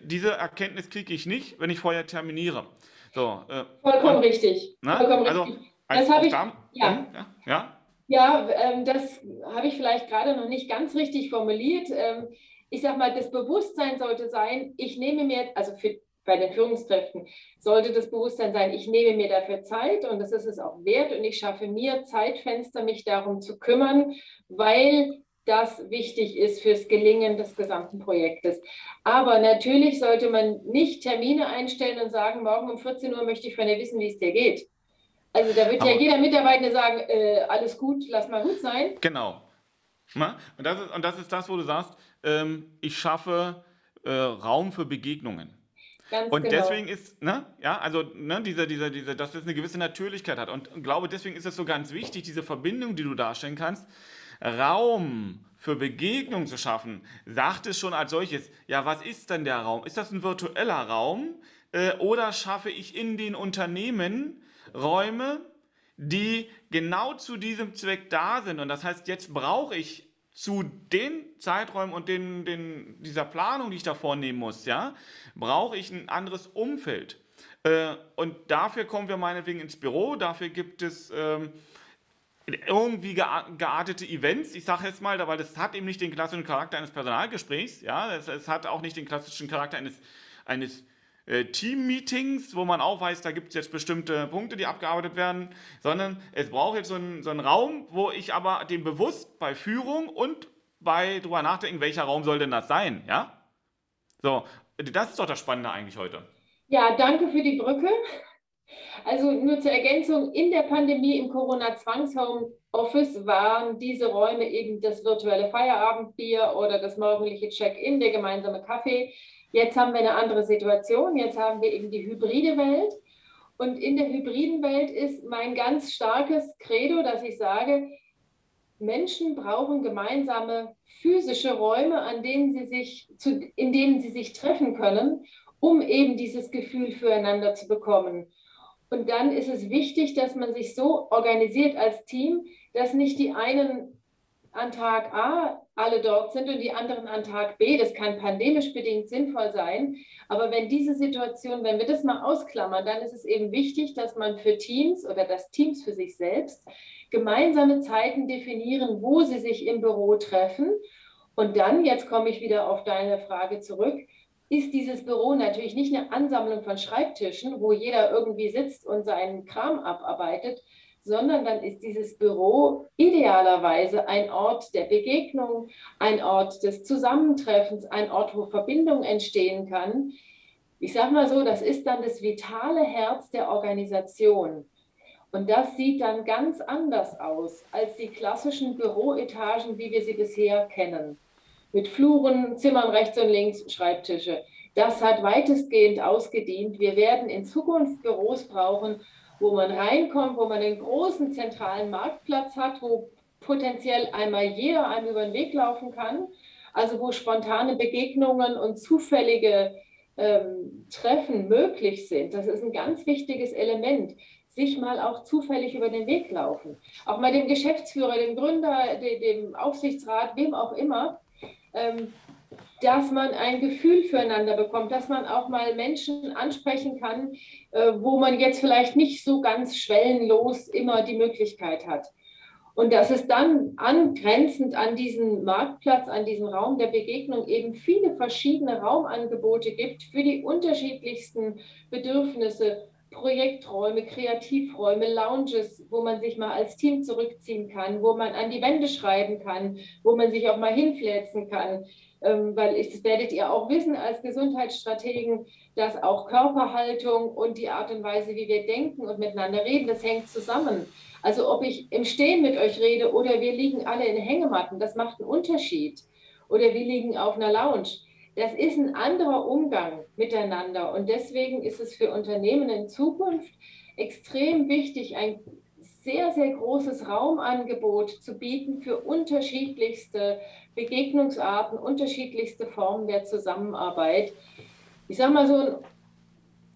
Diese Erkenntnis kriege ich nicht, wenn ich vorher terminiere. So, äh, Vollkommen und, richtig. Ne? Vollkommen also, richtig. Das habe ich, da, ja. Hm, ja, ja. Ja, ähm, das habe ich vielleicht gerade noch nicht ganz richtig formuliert. Ähm, ich sage mal, das Bewusstsein sollte sein, ich nehme mir, also für, bei den Führungskräften sollte das Bewusstsein sein, ich nehme mir dafür Zeit und das ist es auch wert und ich schaffe mir Zeitfenster, mich darum zu kümmern, weil das wichtig ist fürs Gelingen des gesamten Projektes. Aber natürlich sollte man nicht Termine einstellen und sagen, morgen um 14 Uhr möchte ich von dir wissen, wie es dir geht. Also da wird Aber, ja jeder Mitarbeiter sagen, äh, alles gut, lass mal gut sein. Genau. Und das ist, und das, ist das, wo du sagst, ähm, ich schaffe äh, Raum für Begegnungen. Ganz und genau. deswegen ist, ne, ja, also, ne, diese, diese, diese, dass es eine gewisse Natürlichkeit hat. Und, und glaube, deswegen ist es so ganz wichtig, diese Verbindung, die du darstellen kannst, Raum für Begegnung zu schaffen, sagt es schon als solches, ja, was ist denn der Raum? Ist das ein virtueller Raum? Äh, oder schaffe ich in den Unternehmen Räume, die genau zu diesem Zweck da sind. Und das heißt, jetzt brauche ich zu den Zeiträumen und den, den, dieser Planung, die ich da vornehmen muss, ja, brauche ich ein anderes Umfeld. Äh, und dafür kommen wir meinetwegen ins Büro, dafür gibt es ähm, irgendwie geartete Events, ich sage jetzt mal, weil das hat eben nicht den klassischen Charakter eines Personalgesprächs, ja, es, hat auch nicht den klassischen Charakter eines, eines äh, Team-Meetings, wo man auch weiß, da gibt es jetzt bestimmte Punkte, die abgearbeitet werden, sondern es braucht jetzt so einen, so einen Raum, wo ich aber dem bewusst bei Führung und bei drüber nachdenken, welcher Raum soll denn das sein, ja? So, das ist doch das Spannende eigentlich heute. Ja, danke für die Brücke. Also nur zur Ergänzung, in der Pandemie im Corona-Zwangshome-Office waren diese Räume eben das virtuelle Feierabendbier oder das morgendliche Check-in, der gemeinsame Kaffee. Jetzt haben wir eine andere Situation, jetzt haben wir eben die hybride Welt. Und in der hybriden Welt ist mein ganz starkes Credo, dass ich sage, Menschen brauchen gemeinsame physische Räume, an denen sie sich, zu, in denen sie sich treffen können, um eben dieses Gefühl füreinander zu bekommen. Und dann ist es wichtig, dass man sich so organisiert als Team, dass nicht die einen an Tag A alle dort sind und die anderen an Tag B. Das kann pandemisch bedingt sinnvoll sein. Aber wenn diese Situation, wenn wir das mal ausklammern, dann ist es eben wichtig, dass man für Teams oder das Teams für sich selbst gemeinsame Zeiten definieren, wo sie sich im Büro treffen. Und dann, jetzt komme ich wieder auf deine Frage zurück, ist dieses Büro natürlich nicht eine Ansammlung von Schreibtischen, wo jeder irgendwie sitzt und seinen Kram abarbeitet, sondern dann ist dieses Büro idealerweise ein Ort der Begegnung, ein Ort des Zusammentreffens, ein Ort, wo Verbindung entstehen kann. Ich sage mal so, das ist dann das vitale Herz der Organisation. Und das sieht dann ganz anders aus als die klassischen Büroetagen, wie wir sie bisher kennen mit Fluren, Zimmern rechts und links, Schreibtische. Das hat weitestgehend ausgedient. Wir werden in Zukunft Büros brauchen, wo man reinkommt, wo man einen großen zentralen Marktplatz hat, wo potenziell einmal jeder einem über den Weg laufen kann. Also wo spontane Begegnungen und zufällige ähm, Treffen möglich sind. Das ist ein ganz wichtiges Element. Sich mal auch zufällig über den Weg laufen. Auch mal dem Geschäftsführer, dem Gründer, dem Aufsichtsrat, wem auch immer, ähm, dass man ein Gefühl füreinander bekommt, dass man auch mal Menschen ansprechen kann, äh, wo man jetzt vielleicht nicht so ganz schwellenlos immer die Möglichkeit hat. Und dass es dann angrenzend an diesen Marktplatz, an diesen Raum der Begegnung eben viele verschiedene Raumangebote gibt für die unterschiedlichsten Bedürfnisse, Projekträume, Kreativräume, Lounges, wo man sich mal als Team zurückziehen kann, wo man an die Wände schreiben kann, wo man sich auch mal hinfläzen kann. Ähm, weil ich, das werdet ihr auch wissen als Gesundheitsstrategen, dass auch Körperhaltung und die Art und Weise, wie wir denken und miteinander reden, das hängt zusammen. Also ob ich im Stehen mit euch rede oder wir liegen alle in Hängematten, das macht einen Unterschied. Oder wir liegen auf einer Lounge das ist ein anderer Umgang miteinander. Und deswegen ist es für Unternehmen in Zukunft extrem wichtig, ein sehr, sehr großes Raumangebot zu bieten für unterschiedlichste Begegnungsarten, unterschiedlichste Formen der Zusammenarbeit. Ich sage mal so, ein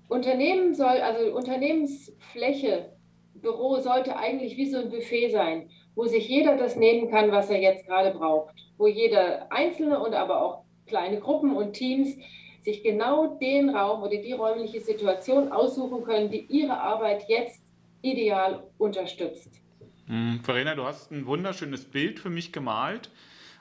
Unternehmen soll, also Unternehmensfläche, Büro sollte eigentlich wie so ein Buffet sein, wo sich jeder das nehmen kann, was er jetzt gerade braucht, wo jeder Einzelne und aber auch kleine Gruppen und Teams sich genau den Raum oder die räumliche Situation aussuchen können, die ihre Arbeit jetzt ideal unterstützt. Hm, Verena, du hast ein wunderschönes Bild für mich gemalt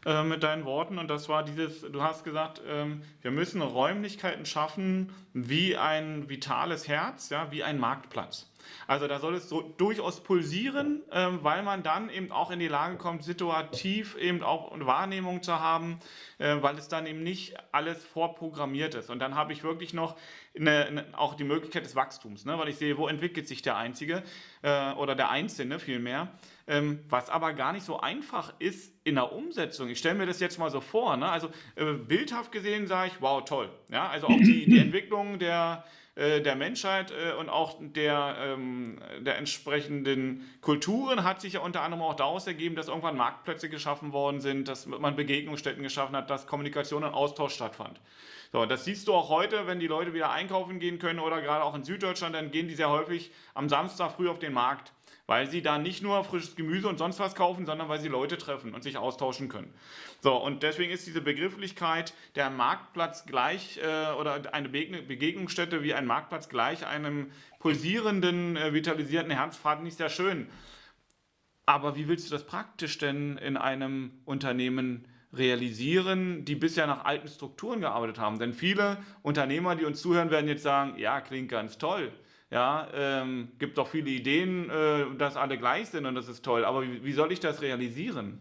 äh, mit deinen Worten und das war dieses, du hast gesagt, ähm, wir müssen Räumlichkeiten schaffen wie ein vitales Herz, ja, wie ein Marktplatz. Also da soll es so durchaus pulsieren, ähm, weil man dann eben auch in die Lage kommt, situativ eben auch Wahrnehmung zu haben, äh, weil es dann eben nicht alles vorprogrammiert ist. Und dann habe ich wirklich noch eine, eine, auch die Möglichkeit des Wachstums, ne? weil ich sehe, wo entwickelt sich der Einzige äh, oder der Einzelne vielmehr. Ähm, was aber gar nicht so einfach ist in der Umsetzung. Ich stelle mir das jetzt mal so vor. Ne? Also äh, bildhaft gesehen sage ich, wow, toll. Ja? Also auch die, die Entwicklung der äh, der Menschheit äh, und auch der, ähm, der entsprechenden Kulturen hat sich ja unter anderem auch daraus ergeben, dass irgendwann Marktplätze geschaffen worden sind, dass man Begegnungsstätten geschaffen hat, dass Kommunikation und Austausch stattfand. So, das siehst du auch heute, wenn die Leute wieder einkaufen gehen können oder gerade auch in Süddeutschland, dann gehen die sehr häufig am Samstag früh auf den Markt weil sie da nicht nur frisches Gemüse und sonst was kaufen, sondern weil sie Leute treffen und sich austauschen können. So, und deswegen ist diese Begrifflichkeit der Marktplatz gleich äh, oder eine Begegnungsstätte wie ein Marktplatz gleich einem pulsierenden, äh, vitalisierten Herzfahrt nicht sehr schön. Aber wie willst du das praktisch denn in einem Unternehmen realisieren, die bisher nach alten Strukturen gearbeitet haben? Denn viele Unternehmer, die uns zuhören, werden jetzt sagen, ja, klingt ganz toll. Ja, ähm, gibt doch viele Ideen, äh, dass alle gleich sind und das ist toll. Aber wie, wie soll ich das realisieren?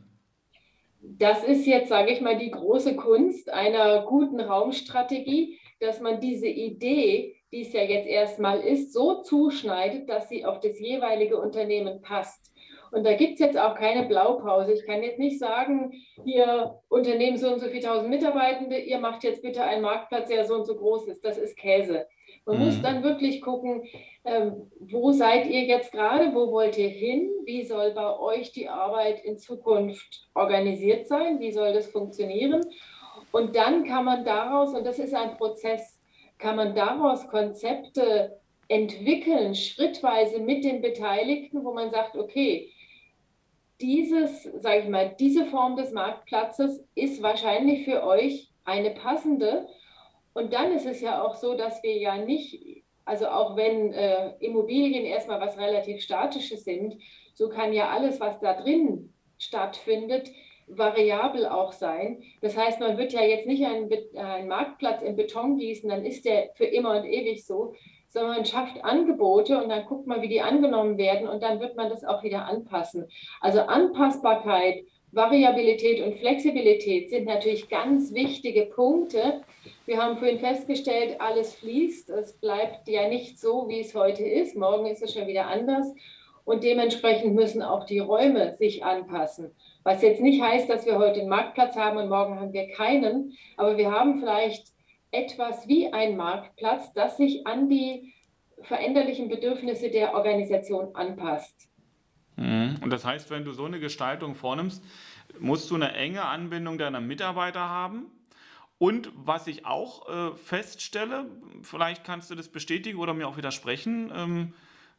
Das ist jetzt, sage ich mal, die große Kunst einer guten Raumstrategie, dass man diese Idee, die es ja jetzt erstmal ist, so zuschneidet, dass sie auf das jeweilige Unternehmen passt. Und da gibt es jetzt auch keine Blaupause. Ich kann jetzt nicht sagen, hier Unternehmen so und so viele tausend Mitarbeitende, ihr macht jetzt bitte einen Marktplatz, der so und so groß ist. Das ist Käse. Man mhm. muss dann wirklich gucken, ähm, wo seid ihr jetzt gerade, wo wollt ihr hin, wie soll bei euch die Arbeit in Zukunft organisiert sein, wie soll das funktionieren. Und dann kann man daraus, und das ist ein Prozess, kann man daraus Konzepte entwickeln, schrittweise mit den Beteiligten, wo man sagt, okay, dieses, sage ich mal, diese Form des Marktplatzes ist wahrscheinlich für euch eine passende. Und dann ist es ja auch so, dass wir ja nicht, also auch wenn äh, Immobilien erstmal was relativ Statisches sind, so kann ja alles, was da drin stattfindet, variabel auch sein. Das heißt, man wird ja jetzt nicht einen, einen Marktplatz in Beton gießen, dann ist der für immer und ewig so, sondern man schafft Angebote und dann guckt man, wie die angenommen werden und dann wird man das auch wieder anpassen. Also Anpassbarkeit, Variabilität und Flexibilität sind natürlich ganz wichtige Punkte. Wir haben vorhin festgestellt, alles fließt. Es bleibt ja nicht so, wie es heute ist. Morgen ist es schon wieder anders. Und dementsprechend müssen auch die Räume sich anpassen. Was jetzt nicht heißt, dass wir heute einen Marktplatz haben und morgen haben wir keinen. Aber wir haben vielleicht etwas wie ein Marktplatz, das sich an die veränderlichen Bedürfnisse der Organisation anpasst. Mhm. Und das heißt, wenn du so eine Gestaltung vornimmst, musst du eine enge Anbindung deiner Mitarbeiter haben. Und was ich auch äh, feststelle, vielleicht kannst du das bestätigen oder mir auch widersprechen, ähm,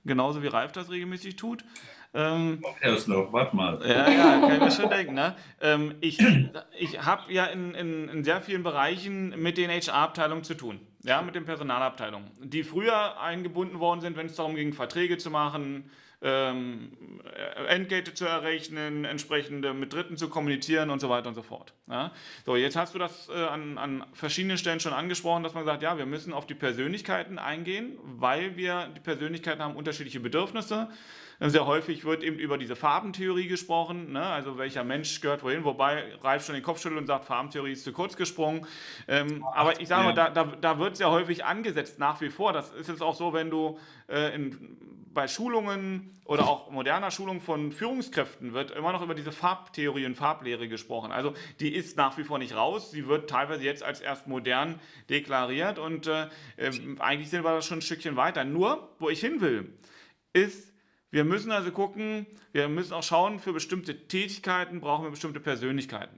genauso wie Ralf das regelmäßig tut, ähm, Erst noch, warte mal. Ja, ja, kann ich mir schon denken. Ne? Ähm, ich ich habe ja in, in, in, sehr vielen Bereichen mit den HR-Abteilungen zu tun, ja, mit den Personalabteilungen, die früher eingebunden worden sind, wenn es darum ging, Verträge zu machen, ähm, Entgelte zu errechnen, entsprechende mit Dritten zu kommunizieren und so weiter und so fort. Ja? So, jetzt hast du das äh, an, an verschiedenen Stellen schon angesprochen, dass man sagt, ja, wir müssen auf die Persönlichkeiten eingehen, weil wir die Persönlichkeiten haben unterschiedliche Bedürfnisse. Sehr häufig wird eben über diese Farbentheorie gesprochen, ne? also welcher Mensch gehört wohin, wobei Ralf schon den Kopf schüttelt und sagt, Farbentheorie ist zu kurz gesprungen. Ähm, aber ich sage mal, da, da, da wird sehr häufig angesetzt nach wie vor. Das ist jetzt auch so, wenn du äh, in, bei Schulungen oder auch moderner Schulung von Führungskräften wird immer noch über diese Farbtheorie und Farblehre gesprochen. Also die ist nach wie vor nicht raus. Sie wird teilweise jetzt als erst modern deklariert und äh, äh, eigentlich sind wir da schon ein Stückchen weiter. Nur, wo ich hin will, ist, wir müssen also gucken, wir müssen auch schauen, für bestimmte Tätigkeiten brauchen wir bestimmte Persönlichkeiten.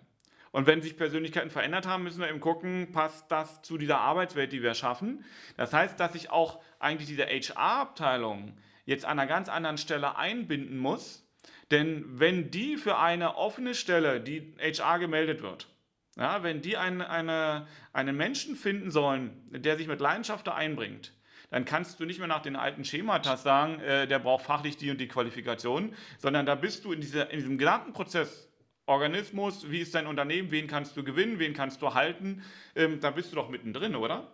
Und wenn sich Persönlichkeiten verändert haben, müssen wir eben gucken, passt das zu dieser Arbeitswelt, die wir schaffen. Das heißt, dass ich auch eigentlich diese HR-Abteilung jetzt an einer ganz anderen Stelle einbinden muss. Denn wenn die für eine offene Stelle, die HR gemeldet wird, ja, wenn die eine, eine, einen Menschen finden sollen, der sich mit Leidenschaft da einbringt, dann kannst du nicht mehr nach den alten Schemata sagen, äh, der braucht fachlich die und die Qualifikation, sondern da bist du in, dieser, in diesem gesamten Prozess Organismus, wie ist dein Unternehmen, wen kannst du gewinnen, wen kannst du halten, ähm, da bist du doch mittendrin, oder?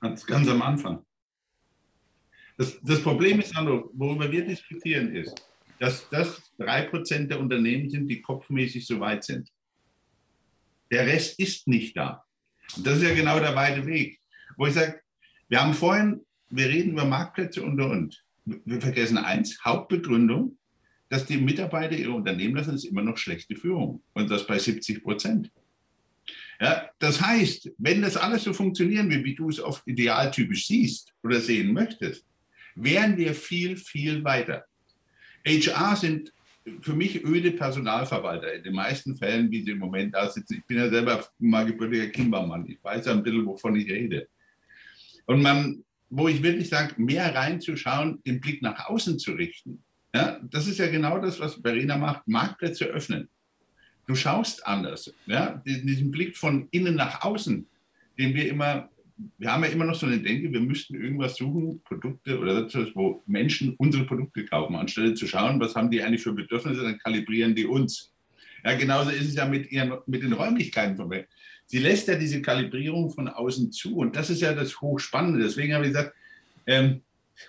Ganz, ganz am Anfang. Das, das Problem ist, Sandro, worüber wir diskutieren, ist, dass das drei Prozent der Unternehmen sind, die kopfmäßig so weit sind. Der Rest ist nicht da. Und das ist ja genau der weite Weg, wo ich sage, wir haben vorhin, wir reden über Marktplätze und und. Wir vergessen eins, Hauptbegründung, dass die Mitarbeiter ihr Unternehmen lassen, ist immer noch schlechte Führung. Und das bei 70 Prozent. Ja, das heißt, wenn das alles so funktionieren will, wie du es oft idealtypisch siehst oder sehen möchtest, wären wir viel, viel weiter. HR sind für mich öde Personalverwalter in den meisten Fällen, wie sie im Moment da sitzen. Ich bin ja selber mal gebürtiger Kimbermann. Ich weiß ja ein bisschen, wovon ich rede. Und man, wo ich wirklich sage, mehr reinzuschauen, den Blick nach außen zu richten. Ja, das ist ja genau das, was Verena macht, Marktplätze öffnen. Du schaust anders. Ja, diesen Blick von innen nach außen, den wir immer wir haben ja immer noch so eine Denke, wir müssten irgendwas suchen, Produkte oder etwas, wo Menschen unsere Produkte kaufen, anstelle zu schauen, was haben die eigentlich für Bedürfnisse, dann kalibrieren die uns. Ja, genauso ist es ja mit, ihren, mit den Räumlichkeiten von Welt. Sie lässt ja diese Kalibrierung von außen zu und das ist ja das Hochspannende. Deswegen habe ich gesagt, ähm,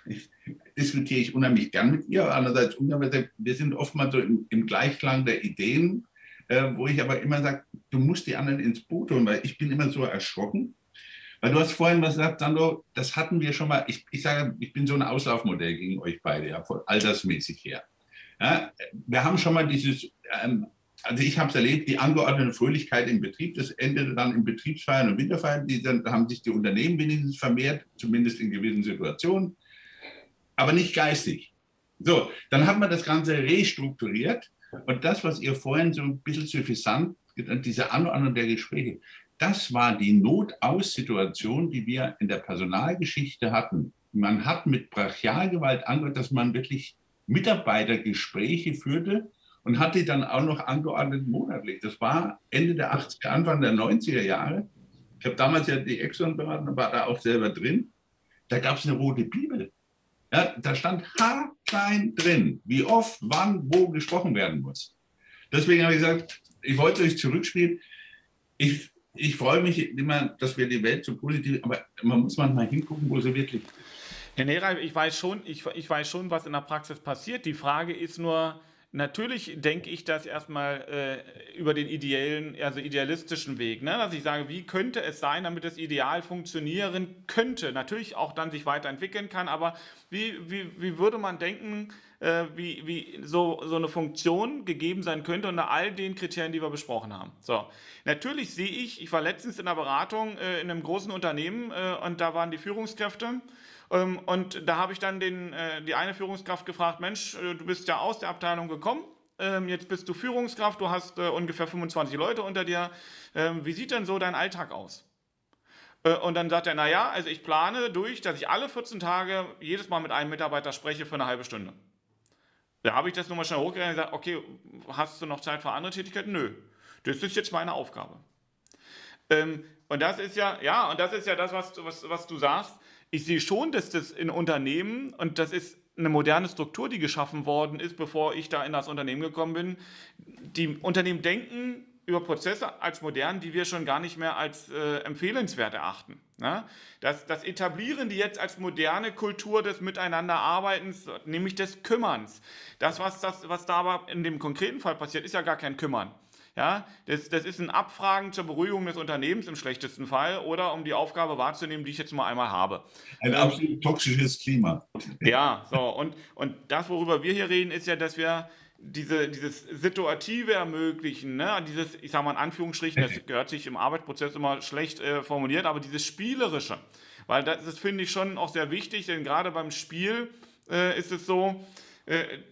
diskutiere ich unheimlich gern mit ihr. Andererseits, wir sind oftmals so im, im Gleichklang der Ideen, äh, wo ich aber immer sage, du musst die anderen ins Boot holen, weil ich bin immer so erschrocken. Weil du hast vorhin was gesagt, Sandro, das hatten wir schon mal. Ich, ich sage, ich bin so ein Auslaufmodell gegen euch beide, ja, altersmäßig her. Ja, wir haben schon mal dieses ähm, also ich habe es erlebt, die angeordnete Fröhlichkeit im Betrieb, das endete dann in Betriebsfeiern und Winterfeiern, die dann da haben sich die Unternehmen wenigstens vermehrt, zumindest in gewissen Situationen, aber nicht geistig. So, dann hat man das Ganze restrukturiert und das, was ihr vorhin so ein bisschen suffisant, diese Anordnung der Gespräche, das war die Notaussituation, die wir in der Personalgeschichte hatten. Man hat mit Brachialgewalt angehört, dass man wirklich Mitarbeitergespräche führte, und hat die dann auch noch angeordnet monatlich. Das war Ende der 80er, Anfang der 90er Jahre. Ich habe damals ja die Exxon beraten, war da auch selber drin. Da gab es eine rote Bibel. Ja, da stand haarklein drin, wie oft, wann, wo gesprochen werden muss. Deswegen habe ich gesagt, ich wollte euch zurückspielen. Ich, ich freue mich immer, dass wir die Welt so positiv, aber man muss manchmal hingucken, wo sie wirklich ist. Herr Nera, ich weiß schon, ich, ich weiß schon, was in der Praxis passiert. Die Frage ist nur, Natürlich denke ich das erstmal äh, über den ideellen, also idealistischen Weg, ne? dass ich sage, wie könnte es sein, damit das Ideal funktionieren könnte, natürlich auch dann sich weiterentwickeln kann, aber wie, wie, wie würde man denken, äh, wie, wie so, so eine Funktion gegeben sein könnte unter all den Kriterien, die wir besprochen haben. So, natürlich sehe ich, ich war letztens in einer Beratung äh, in einem großen Unternehmen äh, und da waren die Führungskräfte ähm, und da habe ich dann den, äh, die eine Führungskraft gefragt, Mensch, äh, du bist ja aus der Abteilung gekommen, ähm, jetzt bist du Führungskraft, du hast äh, ungefähr 25 Leute unter dir. Ähm, wie sieht denn so dein Alltag aus? Und dann sagt er, naja, also ich plane durch, dass ich alle 14 Tage jedes Mal mit einem Mitarbeiter spreche für eine halbe Stunde. Da habe ich das nochmal schnell hochgerechnet und gesagt, okay, hast du noch Zeit für andere Tätigkeiten? Nö, das ist jetzt meine Aufgabe. und das ist ja, ja, und das ist ja das, was, was, was du sagst ich sehe schon, dass das in Unternehmen, und das ist eine moderne Struktur, die geschaffen worden ist, bevor ich da in das Unternehmen gekommen bin, die Unternehmen denken über Prozesse als modern, die wir schon gar nicht mehr als äh, empfehlenswert erachten. Ne? Das, das etablieren die jetzt als moderne Kultur des Miteinanderarbeitens, nämlich des Kümmerns. Das, was, das, was da aber in dem konkreten Fall passiert, ist ja gar kein Kümmern. Ja, das, das ist ein Abfragen zur Beruhigung des Unternehmens im schlechtesten Fall oder um die Aufgabe wahrzunehmen, die ich jetzt mal einmal habe. Ein absolut toxisches Klima. Ja, so und, und das, worüber wir hier reden, ist ja, dass wir diese, dieses Situative ermöglichen, ne? dieses, ich sage mal in Anführungsstrichen, das gehört sich im Arbeitsprozess immer schlecht äh, formuliert, aber dieses Spielerische, weil das, das finde ich schon auch sehr wichtig, denn gerade beim Spiel äh, ist es so,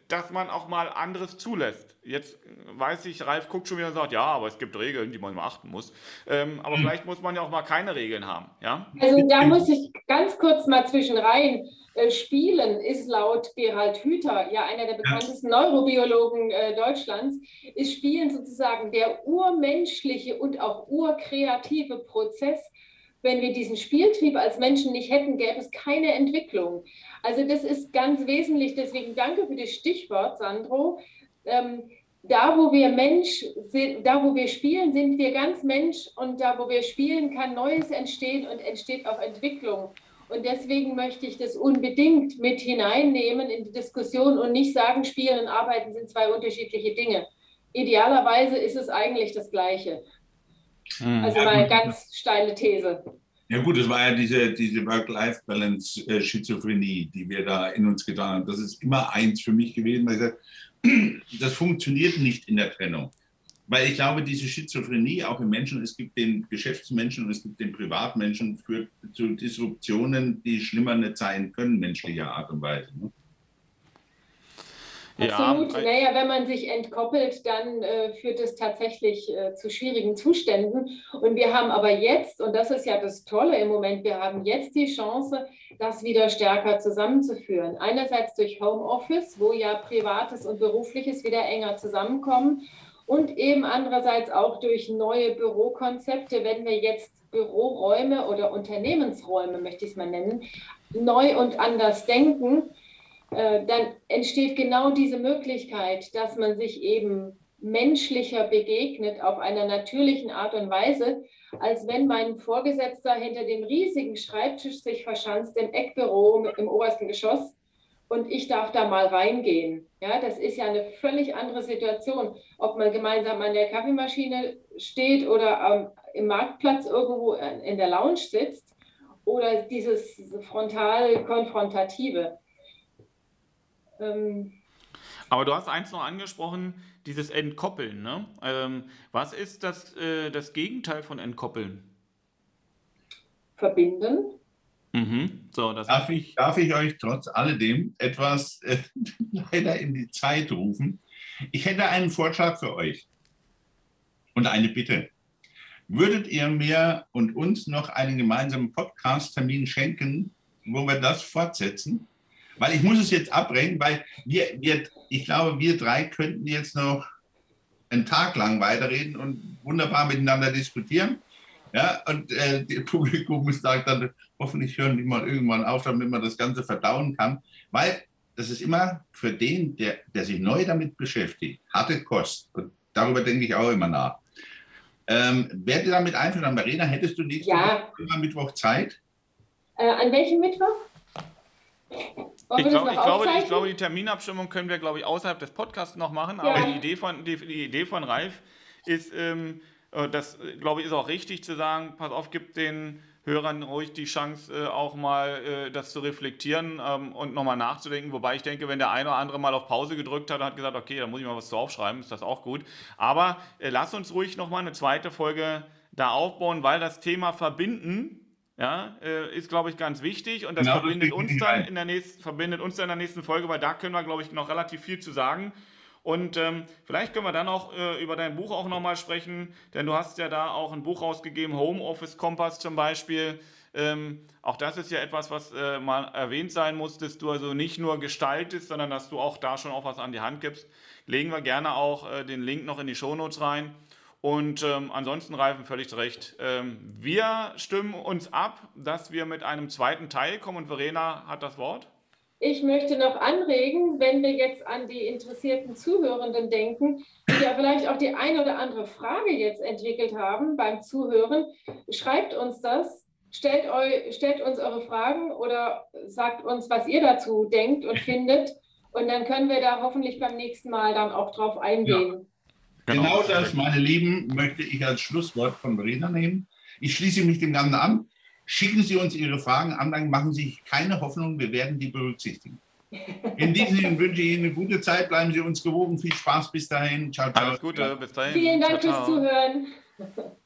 dass man auch mal anderes zulässt. Jetzt weiß ich, Ralf guckt schon wieder und sagt, ja, aber es gibt Regeln, die man beachten muss. Ähm, aber mhm. vielleicht muss man ja auch mal keine Regeln haben. Ja? Also da muss ich ganz kurz mal zwischen rein. Äh, Spielen ist laut Gerald Hüther, ja einer der bekanntesten Neurobiologen äh, Deutschlands, ist Spielen sozusagen der urmenschliche und auch urkreative Prozess. Wenn wir diesen Spieltrieb als Menschen nicht hätten, gäbe es keine Entwicklung. Also das ist ganz wesentlich. Deswegen danke für das Stichwort, Sandro. Ähm, da, wo wir Mensch sind, da, wo wir spielen, sind wir ganz Mensch und da, wo wir spielen, kann Neues entstehen und entsteht auch Entwicklung. Und deswegen möchte ich das unbedingt mit hineinnehmen in die Diskussion und nicht sagen, Spielen und Arbeiten sind zwei unterschiedliche Dinge. Idealerweise ist es eigentlich das Gleiche. Hm. Also mal eine ganz steile These. Ja gut, es war ja diese, diese Work-Life-Balance-Schizophrenie, äh, die wir da in uns getan haben. Das ist immer eins für mich gewesen, weil ich sage, das funktioniert nicht in der Trennung. Weil ich glaube, diese Schizophrenie auch im Menschen, es gibt den Geschäftsmenschen und es gibt den Privatmenschen, führt zu Disruptionen, die schlimmer nicht sein können, menschlicher Art und Weise. Ne? Absolut. Ja, naja, wenn man sich entkoppelt, dann äh, führt es tatsächlich äh, zu schwierigen Zuständen. Und wir haben aber jetzt, und das ist ja das Tolle im Moment, wir haben jetzt die Chance, das wieder stärker zusammenzuführen. Einerseits durch Homeoffice, wo ja Privates und Berufliches wieder enger zusammenkommen. und eben andererseits auch durch neue Bürokonzepte, wenn wir jetzt Büroräume oder Unternehmensräume, möchte ich es mal nennen, neu und anders denken, äh, dann entsteht genau diese Möglichkeit, dass man sich eben menschlicher begegnet auf einer natürlichen Art und Weise, als wenn mein Vorgesetzter hinter dem riesigen Schreibtisch sich verschanzt im Eckbüro im obersten Geschoss und ich darf da mal reingehen. Ja, das ist ja eine völlig andere Situation, ob man gemeinsam an der Kaffeemaschine steht oder ähm, im Marktplatz irgendwo in der Lounge sitzt oder dieses frontal konfrontative. Ähm, aber du hast eins noch angesprochen, dieses Entkoppeln. Ne? Ähm, was ist das, äh, das Gegenteil von Entkoppeln? Verbinden. Mhm. So, darf, ich, darf ich euch trotz alledem etwas äh, leider in die Zeit rufen? Ich hätte einen Vorschlag für euch und eine Bitte. Würdet ihr mir und uns noch einen gemeinsamen Podcast-Termin schenken, wo wir das fortsetzen? Weil ich muss es jetzt abbrechen, weil wir, wir, ich glaube, wir drei könnten jetzt noch einen Tag lang weiterreden und wunderbar miteinander diskutieren. Ja, und äh, das Publikum sagt dann, hoffentlich hören die mal irgendwann auf, damit man das Ganze verdauen kann. Weil das ist immer für den, der, der sich neu damit beschäftigt, harte Kost. Und darüber denke ich auch immer nach. Ähm, Wäre dir damit einverstanden, Marina, hättest du nächste ja. Mittwoch Zeit? Äh, an welchem Mittwoch? Ich, glaub, ich, glaube, ich, glaube, die Terminabstimmung können wir, glaube ich, außerhalb des Podcasts noch machen. Aber ja. die, Idee von, die, die, Idee von Ralf ist, ähm, äh, das, glaube ich, ist auch richtig zu sagen, pass auf, gib den Hörern ruhig die Chance, äh, auch mal äh, das zu reflektieren ähm, und nochmal nachzudenken. Wobei ich denke, wenn der eine oder andere mal auf Pause gedrückt hat und hat gesagt, okay, da muss ich mal was zu aufschreiben, ist das auch gut. Aber lass uns ruhig nochmal eine zweite Folge da aufbauen, weil das Thema Verbinden ja, äh, ist, glaube ich, ganz wichtig und das genau, verbindet, uns dann in der nächsten, verbindet uns dann in der nächsten Folge, weil da können wir, glaube ich, noch relativ viel zu sagen. Und ähm, vielleicht können wir dann auch äh, über dein Buch auch nochmal sprechen, denn du hast ja da auch ein Buch rausgegeben, Homeoffice Kompass zum Beispiel. Ähm, auch das ist ja etwas, was äh, mal erwähnt sein muss, dass du also nicht nur gestaltest, sondern dass du auch da schon auch was an die Hand gibst. Legen wir gerne auch äh, den Link noch in die Shownotes rein. Und ähm, ansonsten, Reifen, völlig recht. Ähm, wir stimmen uns ab, dass wir mit einem zweiten Teil kommen und Verena hat das Wort. Ich möchte noch anregen, wenn wir jetzt an die interessierten Zuhörenden denken, die ja vielleicht auch die eine oder andere Frage jetzt entwickelt haben beim Zuhören, schreibt uns das, stellt, eu, stellt uns eure Fragen oder sagt uns, was ihr dazu denkt und findet. Und dann können wir da hoffentlich beim nächsten Mal dann auch drauf eingehen. Ja. Genau. genau das, meine Lieben, möchte ich als Schlusswort von Verena nehmen. Ich schließe mich dem Ganzen an. Schicken Sie uns Ihre Fragen, Anlagen, machen Sie sich keine Hoffnung, wir werden die berücksichtigen. In diesem Sinne wünsche ich Ihnen eine gute Zeit, bleiben Sie uns gewogen, viel Spaß bis dahin. Ciao, ciao. Alles Gute, bis dahin. Vielen Dank ciao, ciao. fürs Zuhören.